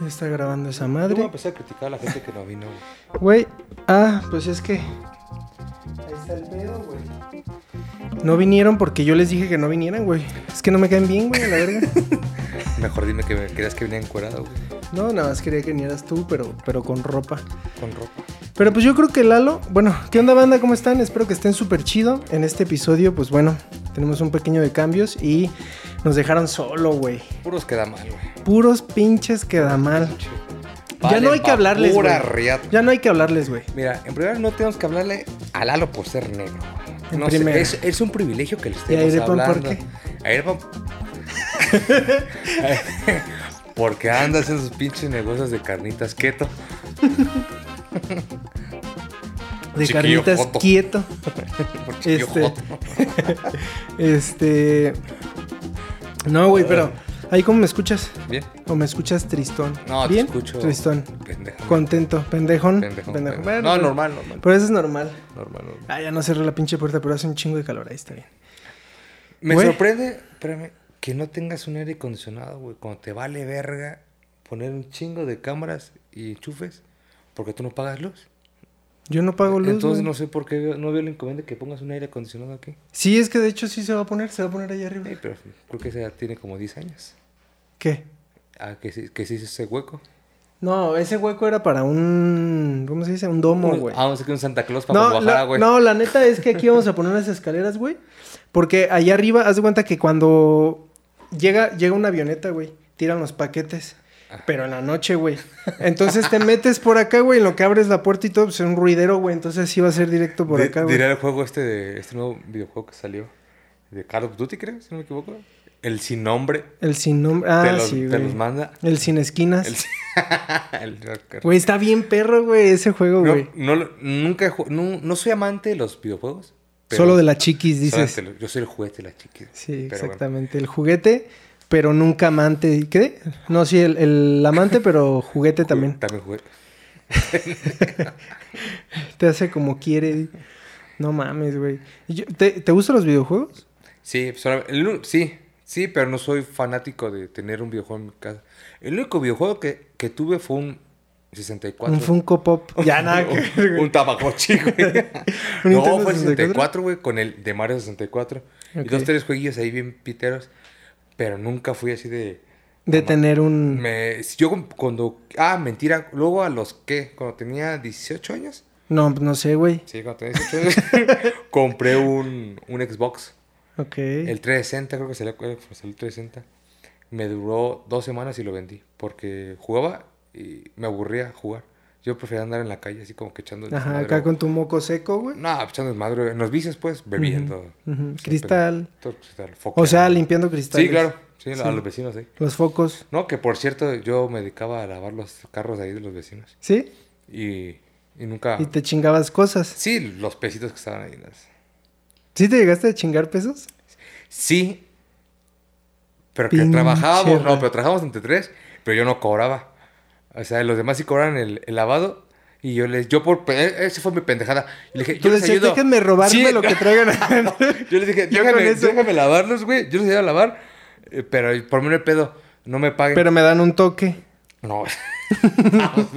Ya está grabando esa Yo voy a madre. empezar a criticar a la gente que no vino. güey. Ah, pues es que. Ahí está el pedo, güey. No vinieron porque yo les dije que no vinieran, güey. Es que no me caen bien, güey, a la verga. Mejor dime que querías que venía encuerado, güey. No, nada más quería que vinieras tú, pero, pero con ropa. Con ropa. Pero pues yo creo que Lalo, bueno, ¿qué onda banda? ¿Cómo están? Espero que estén súper chido. En este episodio, pues bueno, tenemos un pequeño de cambios y nos dejaron solo, güey. Puros queda mal, güey. Puros pinches queda mal. Ya no hay que hablarles, Pura güey. riata. Ya no hay que hablarles, güey. Mira, en primer lugar no tenemos que hablarle a Lalo por ser negro. güey. En No sé, es, es un privilegio que le ¿Y a estemos Irepan por hablando. qué? A Porque anda haciendo sus pinches negocios de carnitas keto. De Chiquillo carnitas joto. quieto. Este- joto. Este. No, güey, pero. ¿Ahí cómo me escuchas? Bien. ¿O me escuchas tristón? No, te ¿Bien? escucho. Tristón. Pendejo. Contento. Pendejón. Pendejo, Pendejo. pendejo. Bueno, no, pero- normal, normal. Pero eso es normal. Normal, normal. Ah, ya no cerré la pinche puerta, pero hace un chingo de calor. Ahí está bien. Me Güey. sorprende, espérame, que no tengas un aire acondicionado, güey. Cuando te vale verga poner un chingo de cámaras y enchufes, porque tú no pagas luz. Yo no pago luz. Entonces no sé por qué no veo el inconveniente que pongas un aire acondicionado aquí. Sí, es que de hecho sí se va a poner. Se va a poner ahí arriba. Sí, pero creo que ese ya tiene como 10 años. ¿Qué? Ah, que sí, que sí es ese hueco. No, ese hueco era para un. ¿Cómo se dice? Un domo, güey. Ah, vamos a que un Santa Claus para No, la, güey. no, la neta es que aquí vamos a poner unas escaleras, güey. Porque allá arriba, haz de cuenta que cuando llega, llega una avioneta, güey, tiran los paquetes. Pero en la noche, güey. Entonces te metes por acá, güey, en lo que abres la puerta y todo, pues es un ruidero, güey. Entonces sí va a ser directo por acá, güey. Dirá el juego este de este nuevo videojuego que salió. De Call of Duty, creo, si no me equivoco. El sin nombre. El sin nombre. Ah, los, sí, te los manda. El sin esquinas. El, el- Güey, está bien perro, güey, ese juego, No, güey. no, nunca no, no soy amante de los videojuegos. pero Solo de la chiquis, dices. Yo soy el juguete de la chiqui. Sí, bueno. exactamente. El juguete, pero nunca amante. ¿Qué? No, sí, el, el amante, pero juguete también. También jugué. Te hace como quiere. No mames, güey. ¿Te, ¿Te gustan los videojuegos? Sí, el sí, sí, pero no soy fanático de tener un videojuego en mi casa. El único videojuego que, que tuve fue un 64. Un Funko Pop. Ya nada. un, un Tamagotchi, güey. ¿Un no, fue el 64? 64, güey, con el de Mario 64. Ok. Y dos, tres jueguillos ahí bien piteros. Pero nunca fui así de... De tener un. Me, yo cuando... Ah, mentira. Luego a los que... Cuando tenía 18 años. No, no sé, güey. Sí, cuando tenía 18 años. compré un, un Xbox. Ok. El 360 creo que salió, salió el 360. Me duró dos semanas y lo vendí. Porque jugaba y me aburría jugar. Yo prefería andar en la calle así como que echando Ajá, desmadre, acá con tu moco seco, güey. No, echando desmadre. En los vicios, pues, bebiendo. Sí, Cristal. pero- todo cristal, O foco. sea, limpiando cristales. Sí, claro. Sí, Sí. a los vecinos, sí. Los focos. No, que por cierto, yo me dedicaba a lavar los carros de ahí de los vecinos. ¿Sí? Y, y nunca... Y te chingabas cosas. Sí, los pesitos que estaban ahí. las- ¿Sí te llegaste a chingar pesos? Sí. Pero que trabajábamos, ra- no, pero trabajábamos entre tres, pero yo no cobraba. O sea, los demás sí cobraban el, el lavado. Y yo les, yo por, e, esa fue mi pendejada. Y le dije, yo les ayudo. déjenme robarme Sí. lo que traigan. yo les dije, déjame, lavarlos, güey. Yo los ayudo a lavar, eh, pero por mí no hay pedo. No me paguen. Pero me dan un toque. No.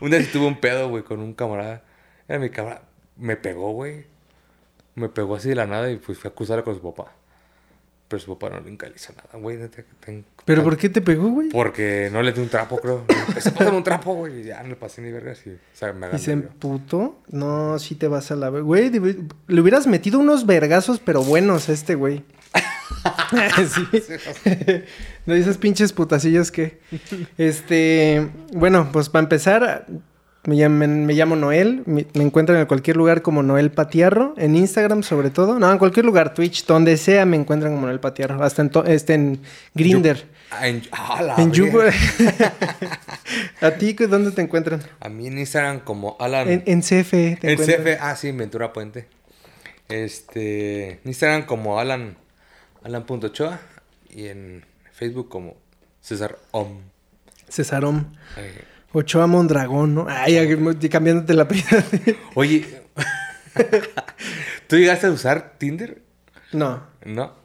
Un día sí tuve un pedo, güey, con un camarada. Era mi camarada. Me pegó, güey. Me pegó así de la nada y pues fui a acusarlo con su papá. Pero su papá no le hizo nada, güey. ¿Pero por qué te pegó, güey? Porque no le di un trapo, creo. Se pasó un trapo, güey. y Ya no le pasé ni vergas y o sea, me ¿Y se emputó? No, sí te vas a la... Güey, le hubieras metido unos vergazos, pero buenos a este güey. sí. No, esas pinches putacillas que... Este... Bueno, pues para empezar... Me llamo, me llamo Noel, me, me encuentran en cualquier lugar como Noel Patiarro, en Instagram sobre todo, no, en cualquier lugar, Twitch, donde sea me encuentran como Noel Patiarro, hasta en, este, en Grinder, Ah, en, ah, en Yugo. ¿A ti dónde te encuentran? A mí en Instagram como Alan. En, en CFE te En encuentran. CF, ah, sí, en Ventura Puente. Este, en Instagram como Alan, Alan.ochoa y en Facebook como César Om. Cesarón. Eh, Ochoa Mondragón, ¿no? Ay, cambiándote la vida. oye, ¿tú llegaste a usar Tinder? no. No.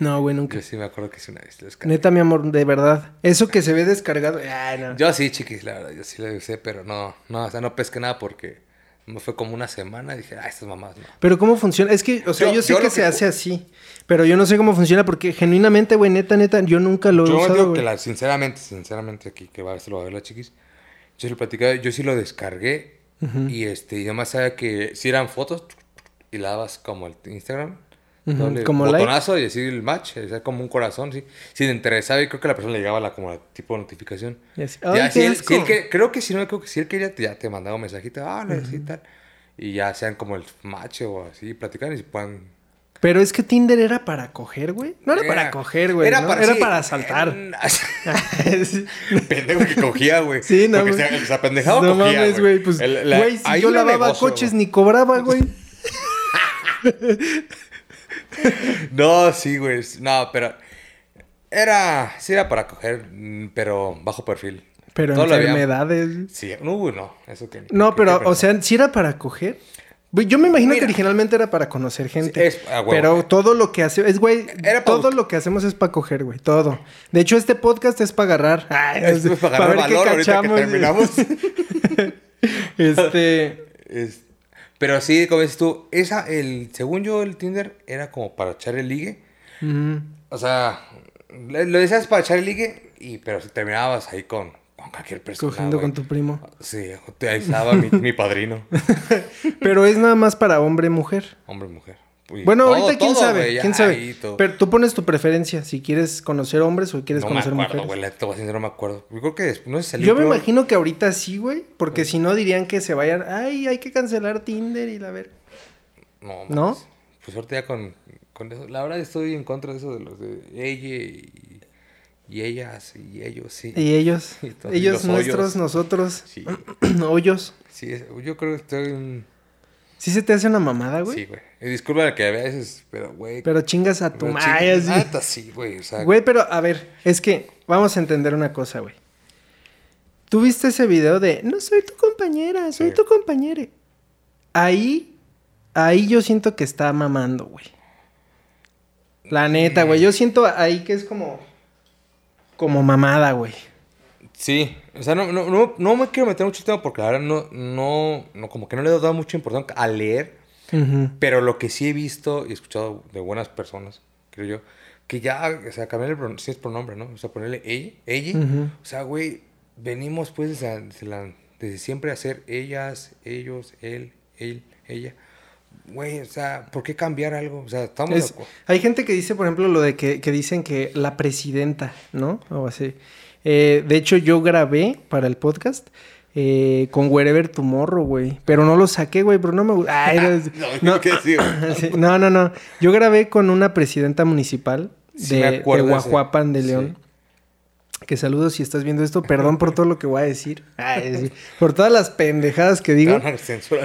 No, güey, nunca. Yo sí me acuerdo que sí una vez. Neta, mi amor, de verdad. Eso que se ve descargado. Ay, no. Yo sí, chiquis, la verdad, yo sí lo usé, pero no, no, o sea, no pesqué nada porque me fue como una semana y dije, ah, estas mamás no. Pero ¿cómo funciona? Es que, o sea, yo, Yo- sé yo que se hace así. Pero yo no sé cómo funciona porque genuinamente, güey, neta, neta, yo nunca lo he Yo usado, digo güey. que la, sinceramente, sinceramente aquí, que va, esto lo va a ver la chiquis, yo sí lo platicaba, yo sí lo descargué y este, y además sabía que si eran fotos y la dabas como el Instagram, Ujú, doble como like. botonazo y decir el match, o sea, como un corazón, sí. Si te interesaba y creo que la persona le llegaba la, como la tipo de notificación. Y así, Ya, ¡ay, si él- si él que- creo que si no, creo que si él quería, ya te mandaba un mensajito, ah, decía y tal. Y ya sean como el match o así, platicar y se puedan Pero es que Tinder era para coger, güey. No era, para coger, güey. Era, para, era sí, para saltar. Pendejo que cogía, güey. Sí, no, Porque güey. se, se apendejaba No cogía, mames, güey. Pues, güey, si yo lavaba negocio, coches ni cobraba, güey. No, sí, güey. No, pero... Era... Sí era para coger, mm, pero bajo perfil. Pero Todo lo había- enfermedades. Sí, no, güey, no. Eso que... No, que- pero, que o sea, si era para coger. Güey, yo me imagino que originalmente era para conocer gente. Sí, es- ah, huevo. pero todo lo que hace, es güey, Era todo lo que hacemos es para coger, güey, todo. De hecho, este podcast es para agarrar. Ay, Es es- para agarrar ver qué valor ahorita que cachamos. terminamos. Este, Es- Pero sí, como dices tú, esa, el, según yo, el Tinder era como para echar el ligue. O sea, lo decías para echar el ligue, y, pero si terminabas ahí con, con cualquier persona. cogiendo con tu primo. Sí, ahí estaba mi, mi padrino. Pero es nada más para hombre mujer. Y Bueno, todo, ahorita quién todo, sabe, ya, quién sabe. Pero tú pones tu preferencia, si quieres conocer hombres o quieres no me conocer acuerdo, mujeres. güey. te voy a decir, no me acuerdo. Yo creo que no salió Yo me peor. imagino que ahorita sí, güey, porque si no dirían que se vayan, ay, hay que cancelar Tinder y la ver. No, ¿No? Pues ahorita ya con, con eso. La verdad estoy en contra de eso de los de ella y, y ellas y ellos, sí. Y ellos, Y y ellos los nuestros, hoyos. nosotros, Sí, hoyos. sí, yo creo que estoy en... ¿Sí se te hace una mamada, güey? Sí, güey. Disculpa que a veces, pero, güey... Pero chingas a tu madre, sí, güey. O sea, Güey, pero a ver, es que vamos a entender una cosa, güey. ¿Tú viste ese video de no soy tu compañera, soy Sí. tu compañera? Ahí, ahí yo siento que está mamando, güey. La neta, güey. Yo siento ahí que es como. Como mamada, güey. Sí, o sea, no, no, no, no me quiero meter mucho en tema porque la verdad no, no, no, como que no le he dado mucha importancia a leer, pero lo que sí he visto y escuchado de buenas personas, creo yo, que ya, o sea, cambiar el sí es pronombre, ¿no? O sea, ponerle ella, ella, o sea, güey, venimos pues desde, desde la- desde siempre a ser ellas, ellos, él, él, ella. Güey, o sea, ¿por qué cambiar algo? O sea, estamos... Es- hay gente que dice, por ejemplo, lo de que, que dicen que la presidenta, ¿no? O así. Eh, de hecho, yo grabé para el podcast eh, con Wherever Tomorrow, güey. Pero no lo saqué, güey, pero no me gusta. No, No. Sí, no, no, no. Yo grabé con una presidenta municipal Sí, de, me de acuerdo de ese. Guajuapan de Sí. León. Que saludos si estás viendo esto. Perdón por todo lo que voy a decir. Ay, sí. Por todas las pendejadas que digo.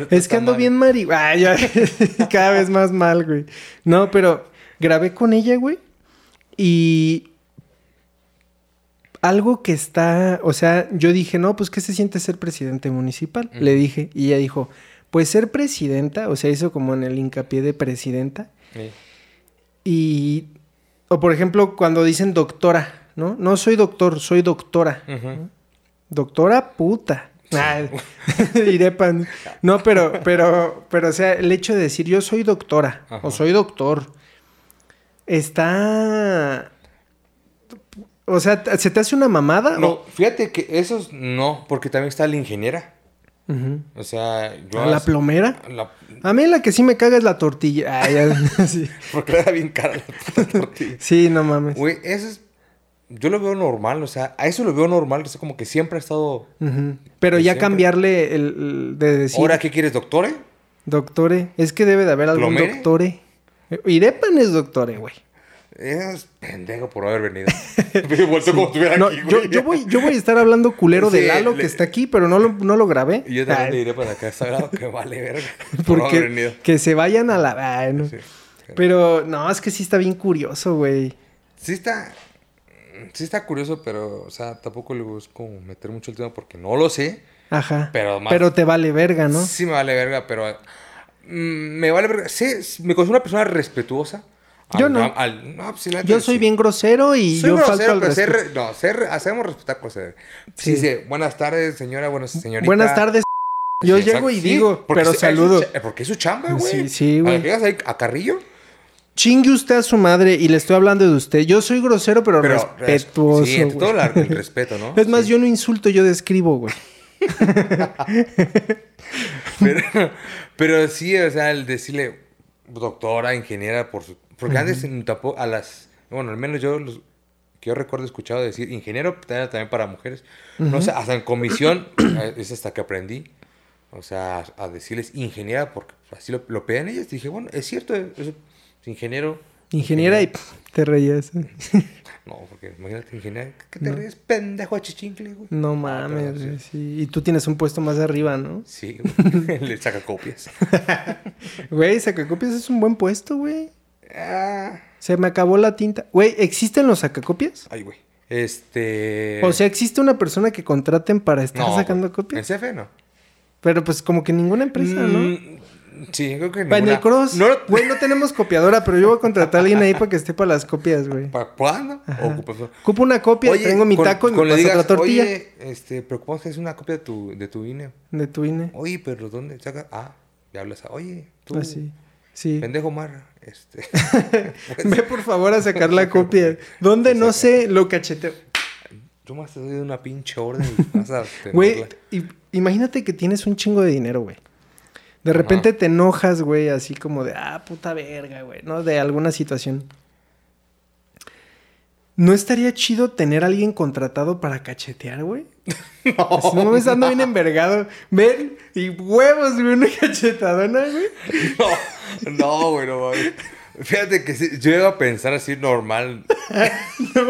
Es que ando bien mari... Ay, ya. Cada vez más mal, güey. No, pero grabé con ella, güey. Y... Algo que está... O sea, yo dije, no, pues, ¿qué se siente ser presidente municipal? Le dije. Y ella dijo, pues, ser presidenta... O sea, hizo como en el hincapié de presidenta. Sí. Y... O, por ejemplo, cuando dicen doctora, ¿no? No soy doctor, soy doctora. Doctora puta. Ah, Irepan. No, pero, pero, pero, o sea, el hecho de decir yo soy doctora Ajá. o soy doctor está. O sea, ¿se te hace una mamada? No, fíjate que esos no, porque también está la ingeniera. O- sea, yo... ¿A la plomera? la- A mí la que sí me caga es la tortilla. Ay, ya, sí. Porque era bien cara la puta tortilla. Sí, no mames. Güey, eso es... Yo lo veo normal, o sea, a eso lo veo normal, o sea, como que siempre ha estado... Pero ya siempre. cambiarle el, el de decir ¿Ahora qué quieres, doctore? doctore, es que debe de haber algún ¿Plomere? doctore. Irepan es doctore, güey. Es pendejo por haber venido. Me como estuviera No, aquí, yo, voy, yo voy a estar hablando culero de Sí, Lalo le- que está aquí, pero no lo, no lo grabé. Y yo también Ay, le diré para acá, sagrado que vale verga. Por porque haber venido. que se vayan a la. ay, no. Sí. Pero no, es que sí está bien curioso, güey. Sí está... Sí está curioso, pero, o sea, tampoco le busco meter mucho el tema porque no lo sé. Ajá. Pero más- Pero te vale verga, ¿no? Sí me vale verga, pero... mm, me vale verga. Sí, me considero una persona respetuosa. Yo Al- no. al- no, pues, sí, Yo soy sí. bien grosero y Soy yo grosero, falto al pero respeto. no, sé re- hacemos respetar cosas. Sí. Sí. Dice, buenas tardes, señora, buenas señorita. Buenas tardes. Yo Sí, llego y sí, digo, pero es- es saludo. cha- Porque es su chamba, güey. Sí, sí, güey. llegas ahí a Carrillo, Chingue usted a su madre y le estoy hablando de usted. Yo soy grosero, pero, pero... respetuoso. Sí, güey. todo la- el respeto, ¿no? Es más, Sí. yo no insulto, yo describo, güey. Pero, pero sí, o sea, el decirle doctora, ingeniera, por su... Porque antes en a las... Bueno, al menos yo, los, que yo recuerdo he escuchado decir ingeniero también para mujeres. No sé, hasta en comisión eh, es hasta que aprendí. O sea, a, a decirles ingeniera porque así lo, lo pedían ellas. Dije, bueno, es cierto, eso es ingeniero. Ingeniera y pff, te reías. No, porque imagínate, ingeniera, ¿qué te ríes? Pendejo chichincle, güey. No mames, sí. Y tú tienes un puesto más arriba, ¿no? Sí, güey. le saca copias. Güey, sacacopias es un buen puesto, güey. Ah, Se me acabó la tinta. Güey, ¿existen los sacacopias? ay, güey. Este. O sea, ¿existe una persona que contraten para estar no, sacando copias? En CF no. Pero pues como que ninguna empresa, ¿no? Mm, Sí, creo que ninguna. el cross, No, güey, no tenemos copiadora, pero yo voy a contratar a alguien ahí para que esté para las copias, güey. ¿Para cuándo? Ocupo una copia, Oye, tengo mi con- taco y me con paso digas, otra tortilla Oye, este, preocupamos que es una copia de tu, de tu INE. de tu INE. Oye, pero ¿dónde sacas? Ah, ya hablas. a- Oye, tú, Así. Sí. pendejo Marra. Este. Ve por favor a sacar la copia. ¿Dónde? No sé, lo cacheteo. Yo más te doy una pinche orden y vas a Güey, imagínate que tienes un chingo de dinero, güey. De repente te enojas, güey, así como de, ah, puta verga, güey, ¿no? De alguna situación. ¿No estaría chido tener a alguien contratado para cachetear, güey? Así, no me ando bien envergado. Ven, y huevos, güey, una cachetadona, güey. No, no, güey, no mames. Fíjate que sí, yo iba a pensar así normal. Ay, no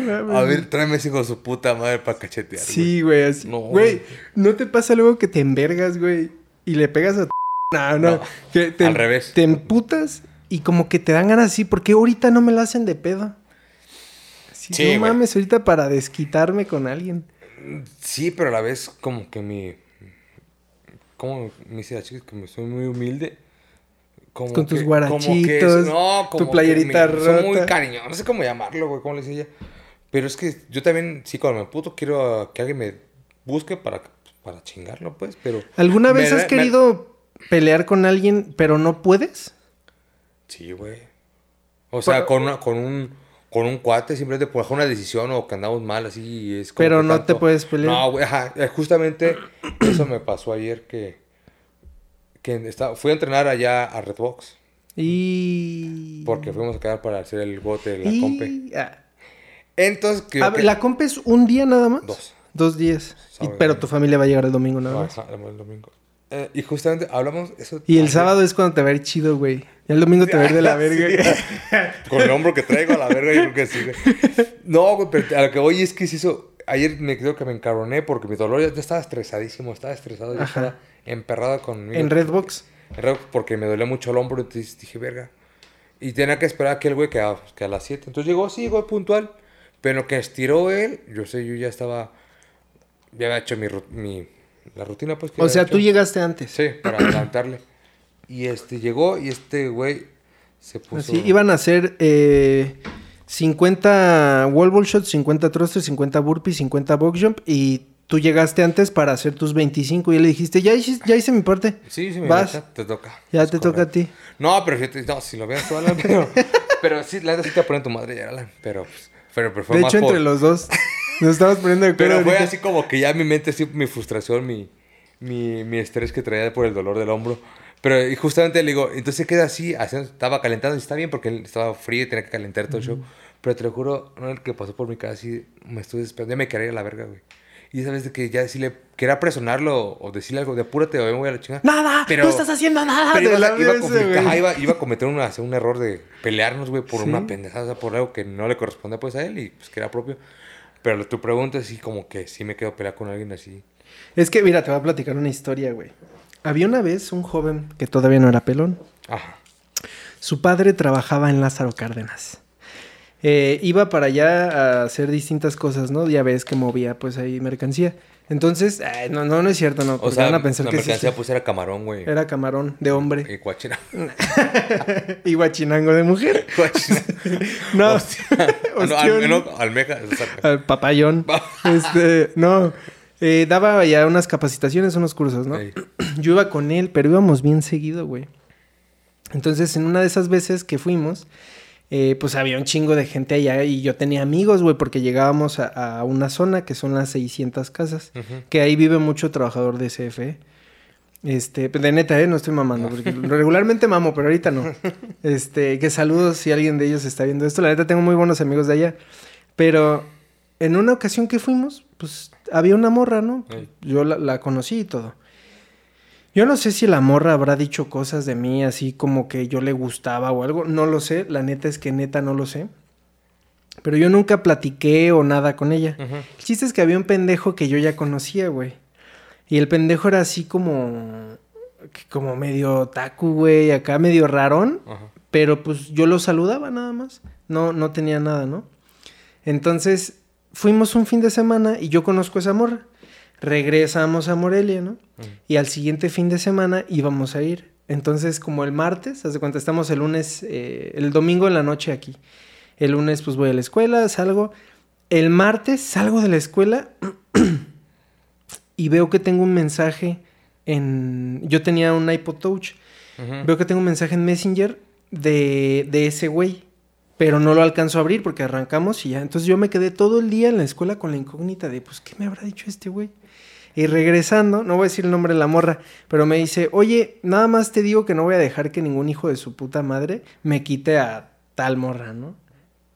mames. A ver, tráeme ese hijo de su puta madre para cachetear. Sí, güey, así. No. Güey, ¿no te pasa luego que te envergas, güey? Y le pegas a tu... No, no. No, que te, al revés. Te emputas y como que te dan ganas así. ¿Por qué ahorita no me la hacen de pedo? Así, Sí, no güey. mames, ahorita para desquitarme con alguien. Sí, pero a la vez como que mi... ¿Cómo me dice la chica? Que me soy muy humilde. Como Con tus que- guarachitos, como que- no, tu como que playerita mi- Soy muy rota. cariñoso, no sé cómo llamarlo, güey, cómo le dice ella. Pero es que yo también, sí, cuando me puto, quiero que alguien me busque para, para chingarlo, pues, pero... ¿Alguna vez me- has me- querido pelear con alguien pero no puedes? Sí, güey. O sea, Pero- con, una- con un con un cuate simplemente por una decisión o que andamos mal así es como Pero no te puedes pelear. No, güey, ajá, eh, justamente eso me pasó ayer que que estaba, fui a entrenar allá a Redbox Y... porque fuimos a quedar para hacer el bote de la Y- compe. ah, Entonces, ver, que ¿La compa es un día nada más? Dos. Dos días. Y- pero tu familia va a llegar el domingo nada más. Ajá, el domingo. Eh, y justamente hablamos eso Y el sábado es cuando te va a ir chido, güey. Y el domingo te ir de la verga. Con el hombro que traigo a la verga, yo creo que sí, güey. No, güey, pero a lo que voy es que se hizo. Ayer me creo que me encabroné porque mi dolor ya, ya estaba estresadísimo, estaba estresado, ya Ajá. estaba emperrado conmigo. en Redbox. En Redbox porque me dolía mucho el hombro, entonces dije, verga. Y tenía que esperar a aquel güey que a, que a las 7. Entonces llegó, sí, llegó puntual. Pero lo que estiró él, yo sé, yo ya estaba. Ya había hecho mi, mi la rutina, pues. que O sea, hecho. tú llegaste antes. Sí, para adelantarle. Y este llegó y este güey se puso. Así, iban a hacer eh, 50 wall ball shots, 50 thrusters, 50 burpees, 50 box jump. Y tú llegaste antes para hacer tus 25 y le dijiste, ya hice, ya hice mi parte. Sí, sí, me Vas. te toca. Ya te toca a ti. No, pero fíjate, no, si lo veas tú, Alan, pero, pero sí, la neta sí te ponen tu madre Alan, pero, pues, pero, pero fue De más hecho, por- entre los dos nos estamos poniendo de acuerdo. Pero fue ahorita. así como que ya mi mente, sí, mi frustración, mi, mi, mi estrés que traía por el dolor del hombro. Pero y justamente le digo, entonces queda así, haciendo- estaba calentando y está bien porque él estaba frío y tenía que calentar todo el show. Pero te lo juro, no, el que pasó por mi casa así, me estuve desesperando, ya me quería ir a la verga, güey. Y esa vez de que ya decirle, quería presionarlo o decirle algo de apúrate o me voy a la chingada. Nada, Pero- no estás haciendo nada. Pero iba, iba a ese, ajá, iba- iba a cometer una, un error de pelearnos, güey, por Sí. una pendejada, o sea, por algo que no le correspondía pues a él y pues que era propio. Pero tu pregunta sí como que sí me quedo pelear con alguien así. Es que, mira, te voy a platicar una historia, güey. Había una vez un joven que todavía no era pelón. Ajá. Su padre trabajaba en Lázaro Cárdenas. Eh, iba para allá a hacer distintas cosas, ¿no? Ya ves que movía pues ahí mercancía. Entonces, ay, no, no, no es cierto, no. O Porque sea, van a pensar la que mercancía sí. pues era camarón, güey. Era camarón de hombre Y guachina. y guachinango de mujer. No, no, al- no, almeja. o sea, al papayón. este, no. Eh, daba ya unas capacitaciones, unos cursos, ¿no? Yo iba con él, pero íbamos bien seguido, güey. Entonces, en una de esas veces que fuimos, eh, pues había un chingo de gente allá y yo tenía amigos, güey, porque llegábamos a, a una zona que son las 600 casas, que ahí vive mucho trabajador de CFE. Este, de neta, ¿eh? No estoy mamando, porque regularmente mamo, pero ahorita no. Este, que saludos si alguien de ellos está viendo esto. La neta, tengo muy buenos amigos de allá. Pero en una ocasión que fuimos, pues había una morra, ¿no? Yo la, la conocí y todo. Yo no sé si la morra habrá dicho cosas de mí así como que yo le gustaba o algo. No lo sé. La neta es que neta no lo sé. Pero yo nunca platiqué o nada con ella. Ujú. El chiste es que había un pendejo que yo ya conocía, güey. Y el pendejo era así como... Como medio taku, güey. Acá medio rarón. Pero pues yo lo saludaba nada más. No, no tenía nada, ¿no? Entonces fuimos un fin de semana y yo conozco a esa morra. Regresamos a Morelia, ¿no? Y al siguiente fin de semana íbamos a ir. Entonces, como el martes, hace cuenta, estamos el lunes, eh, el domingo en la noche aquí. El lunes, pues voy a la escuela, salgo. El martes salgo de la escuela y veo que tengo un mensaje en. Yo tenía un iPod Touch. Veo que tengo un mensaje en Messenger de, de ese güey. Pero no lo alcanzo a abrir porque arrancamos y ya. Entonces yo me quedé todo el día en la escuela con la incógnita de, pues, ¿qué me habrá dicho este güey? Y regresando, no voy a decir el nombre de la morra, pero me dice, oye, nada más te digo que no voy a dejar que ningún hijo de su puta madre me quite a tal morra, ¿no?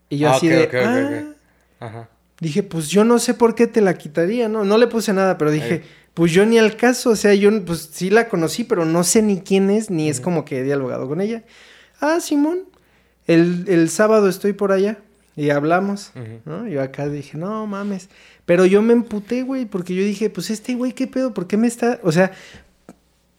Y yo Ah, así de, "Ah". Ajá. Dije, pues yo no sé por qué te la quitaría, ¿no? No le puse nada, pero dije, pues yo ni al caso, o sea, yo pues sí la conocí, pero no sé ni quién es, ni es como que he dialogado con ella. Ah, Simón, el, el sábado estoy por allá y hablamos. ¿no? Yo acá dije, no mames. Pero yo me emputé, güey, porque yo dije, pues este güey, ¿qué pedo? ¿Por qué me está...? O sea,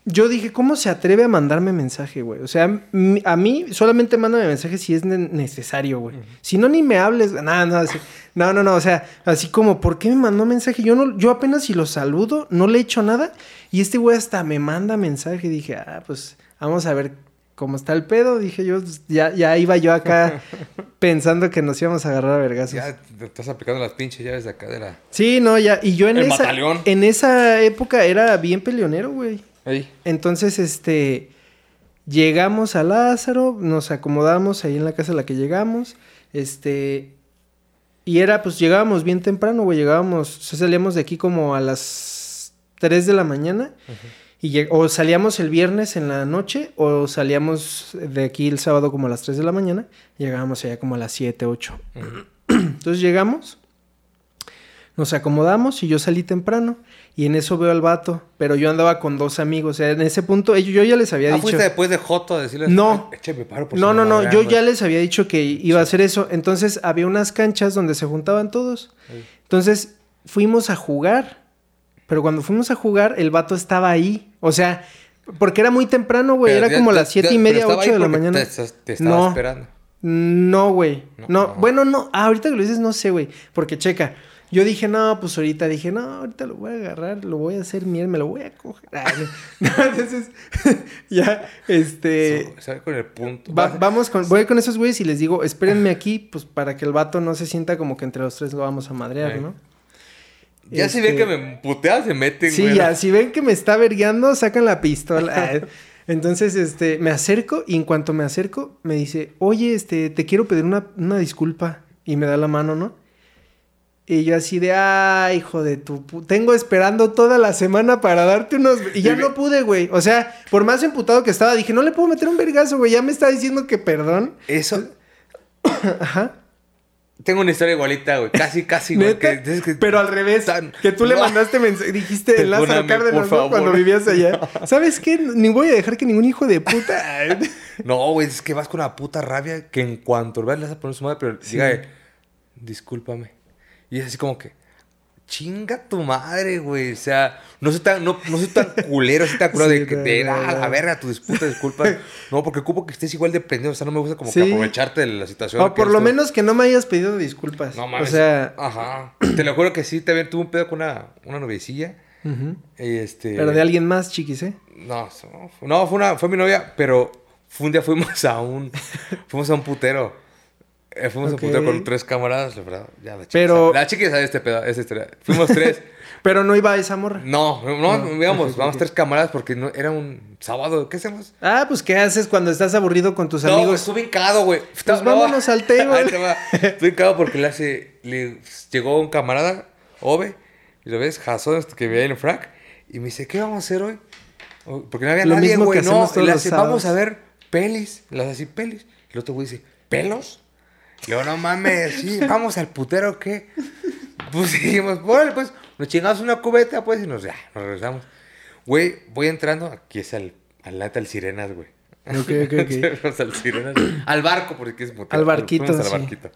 yo dije, ¿cómo se atreve a mandarme mensaje, güey? O sea, a mí solamente mándame mensaje si es ne- necesario, güey. Si no, ni me hables. No, no, así- no, no, no. O sea, así como, ¿por qué me mandó mensaje? Yo no, yo apenas si lo saludo, no le he hecho nada. Y este güey hasta me manda mensaje. Dije, ah, pues vamos a ver cómo está el pedo. Dije yo, pues, ya, ya iba yo acá pensando que nos íbamos a agarrar a vergazos. Ya te estás aplicando las pinches llaves de acá de la. Sí, no, ya. Y yo en El esa, batallón. en esa época era bien peleonero, güey. Ahí. Entonces, este, llegamos a Lázaro, nos acomodamos ahí en la casa a la que llegamos, este, y era, pues llegábamos bien temprano, güey, llegábamos, o sea, salíamos de aquí como a las 3 de la mañana, y o salíamos el viernes en la noche, o salíamos de aquí el sábado como a las 3 de la mañana, llegábamos allá como a las 7, 8. Entonces llegamos, nos acomodamos y yo salí temprano. Y en eso veo al vato, pero yo andaba con dos amigos. O sea, en ese punto, yo ya les había Ah, dicho. fuiste después de Joto a decirles. No. "Ay, Échame paro por No, no, no, yo güey". ya les había dicho que iba a hacer eso. Entonces había unas canchas donde se juntaban todos. Entonces fuimos a jugar. Pero cuando fuimos a jugar, el vato estaba ahí. O sea, porque era muy temprano, güey. Pero Era ya- como ya- las siete ya- y media, ocho de la mañana. Te, te estaba No. esperando. No, güey. No, No, no. bueno, no. Ah, ahorita que lo dices, no sé, güey. Porque checa. Yo dije, no, pues ahorita dije, no, ahorita lo voy a agarrar, lo voy a hacer miel, me lo voy a coger. Ah, no. Entonces, ya, este. ¿Sabes con el punto? va- vamos con, voy con esos güeyes y les digo, espérenme aquí, pues para que el vato no se sienta como que entre los tres lo vamos a madrear. ¿no? Ya si ven Este, que me putean, se meten, Sí, güey. ya, si ven que me está vergueando, sacan la pistola. Ah, Entonces, este, me acerco y en cuanto me acerco, me dice, oye, este, te quiero pedir una, una disculpa. Y me da la mano, ¿no? Y yo así de, ay, hijo de tu pu- Tengo esperando toda la semana para darte unos... Y ya no pude, güey. O sea, por más emputado que estaba, dije, no le puedo meter un vergazo, güey. Ya me está diciendo que perdón. Eso. Ajá. Tengo una historia igualita, güey. Casi, casi, que- Pero al revés, Tan- que tú le mandaste mensaje, dijiste Lázaro Cárdenas, por ¿no? favor. Cuando vivías allá. ¿Sabes qué? Ni voy a dejar que ningún hijo de puta... No, güey, es que vas con una puta rabia que en cuanto lo veas le vas a poner su madre, pero diga, eh, discúlpame. Y es así como que, chinga tu madre, güey. O sea, no soy tan, no, no soy tan culero, así tan culero Sí, de que te da la verga tu disputa, disculpas. No, porque ocupo que estés igual de pendejo. O sea, no me gusta como Sí. que aprovecharte de la situación. O por lo menos que no me hayas pedido disculpas. No mames. O sea, Ajá. Te lo juro que sí, también tuve un pedo con una, una noviecilla. Y este. pero de alguien más, chiquis, ¿eh? No, no, fue, una, fue mi novia, pero fue un día fuimos a un, fuimos a un putero. Eh, fuimos a un putero con tres camaradas, la verdad. Ya, la chica Pero- sabe- La chica sabe este pedo, esta historia. Fuimos tres. Pero no iba esa morra. no, no, No, íbamos, ok, vamos tres camaradas porque no, era un sábado. ¿Qué hacemos? Ah, pues ¿qué haces cuando estás aburrido con tus No, amigos? estuve hincado, güey. Pues vámonos al table. Estuve hincado porque le hace, le llegó un camarada, Ove, y lo ves, Jason, este que veía en el frac, y me dice, ¿qué vamos a hacer hoy? O- Porque no había Lo nadie, güey, no. Y le hace, vamos a ver pelis. Hace así, pelis. El otro güey dice, ¿pelos? Yo, no mames, sí, vamos al putero, ¿o ¿qué? Pues dijimos, órale, pues, nos chingamos una cubeta, pues, y nos, ya, nos regresamos. Güey, voy entrando, aquí es al, al lata del Sirenas, güey. Ok, ok, ok. Al Sirenas. Al barco, porque es motel. Al barquito, Fuimos sí. al barquito.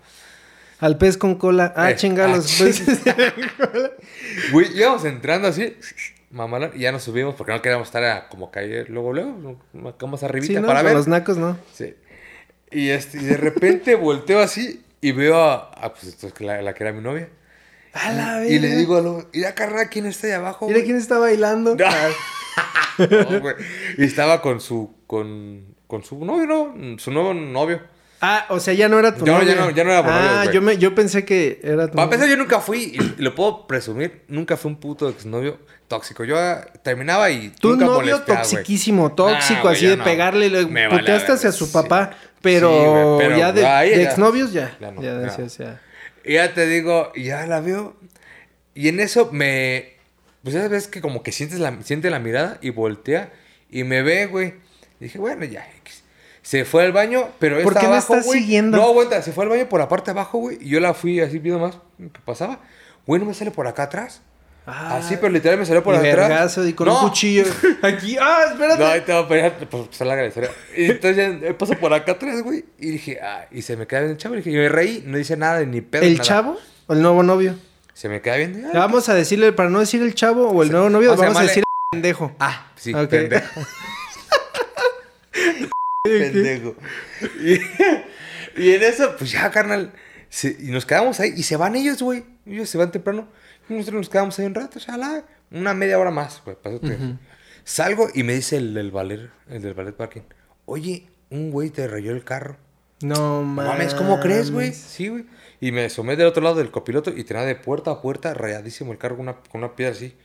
Al pez con cola. Ah, Eh, chingalos. ah, pues. Güey, íbamos entrando así, mamalón, y ya nos subimos porque no queríamos estar a, como caer luego, luego, más arribita sí, ¿no? para ver. los nacos, ¿no? Sí. Y, este, y de repente volteo así y veo a, a, pues, esto es la, la que era mi novia. A la Y le digo a lo, mira carnal, ¿quién está ahí abajo? Mira güey?" quién está bailando. No. Ah, No, güey. Y estaba con su, con, con su novio, ¿no? Su nuevo novio. Ah, o sea, ya no era tu no, novio. ya no- ya no era por Ah, novio, yo, me, yo pensé que era tu Para novio. empezar, yo nunca fui, y lo puedo presumir, nunca fui un puto exnovio tóxico. Yo ah, terminaba y Tu nunca novio toxiquísimo, tóxico, Ah, así de no. pegarle, le Me vale puteaste hacia su sí. papá, Sí, pero, güey, pero ya de, ahí de ya- exnovios ya. ya no, ya ya. decías, ya. Ya te digo, ya la veo. Y en eso me. Pues ya ves que como que sientes la, siente la mirada y voltea y me ve, güey. Y dije, bueno, ya. Se fue al baño, pero ¿Por qué me abajo, estás güey. siguiendo? No, aguanta, se fue al baño por la parte de abajo, güey. Y yo la fui así viendo más qué pasaba. Güey, no me sale por acá atrás. Ah, así, pero literal me salió por y atrás. vergazo y con No. un cuchillo. Aquí, ah, espérate. No, ahí te va a pegar, pues, pues, larga la historia. Y entonces ya paso por acá atrás, güey. Y dije, ah, y se me queda viendo el chavo. Y dije, y me reí, no dice nada, ni pedo. ¿El nada. chavo o el nuevo novio? Se me queda viendo. Le vamos a decirle, para no decir el chavo o el nuevo novio, vamos a vamos a decir el pendejo. Ah, sí, pendejo. pendejo. Y, y en eso, pues ya, carnal. se- y nos quedamos ahí. Y se van ellos, güey. Ellos se van temprano. Nosotros nos quedamos ahí un rato, shala. Una media hora más, güey. pasó tres. Salgo y me dice el del ballet, el del ballet parking. Oye, un güey te rayó el carro. No No mames. mames, ¿cómo crees, güey? Sí, güey. Y me asomé del otro lado del copiloto y tenía de puerta a puerta rayadísimo el carro con una, con una piedra así.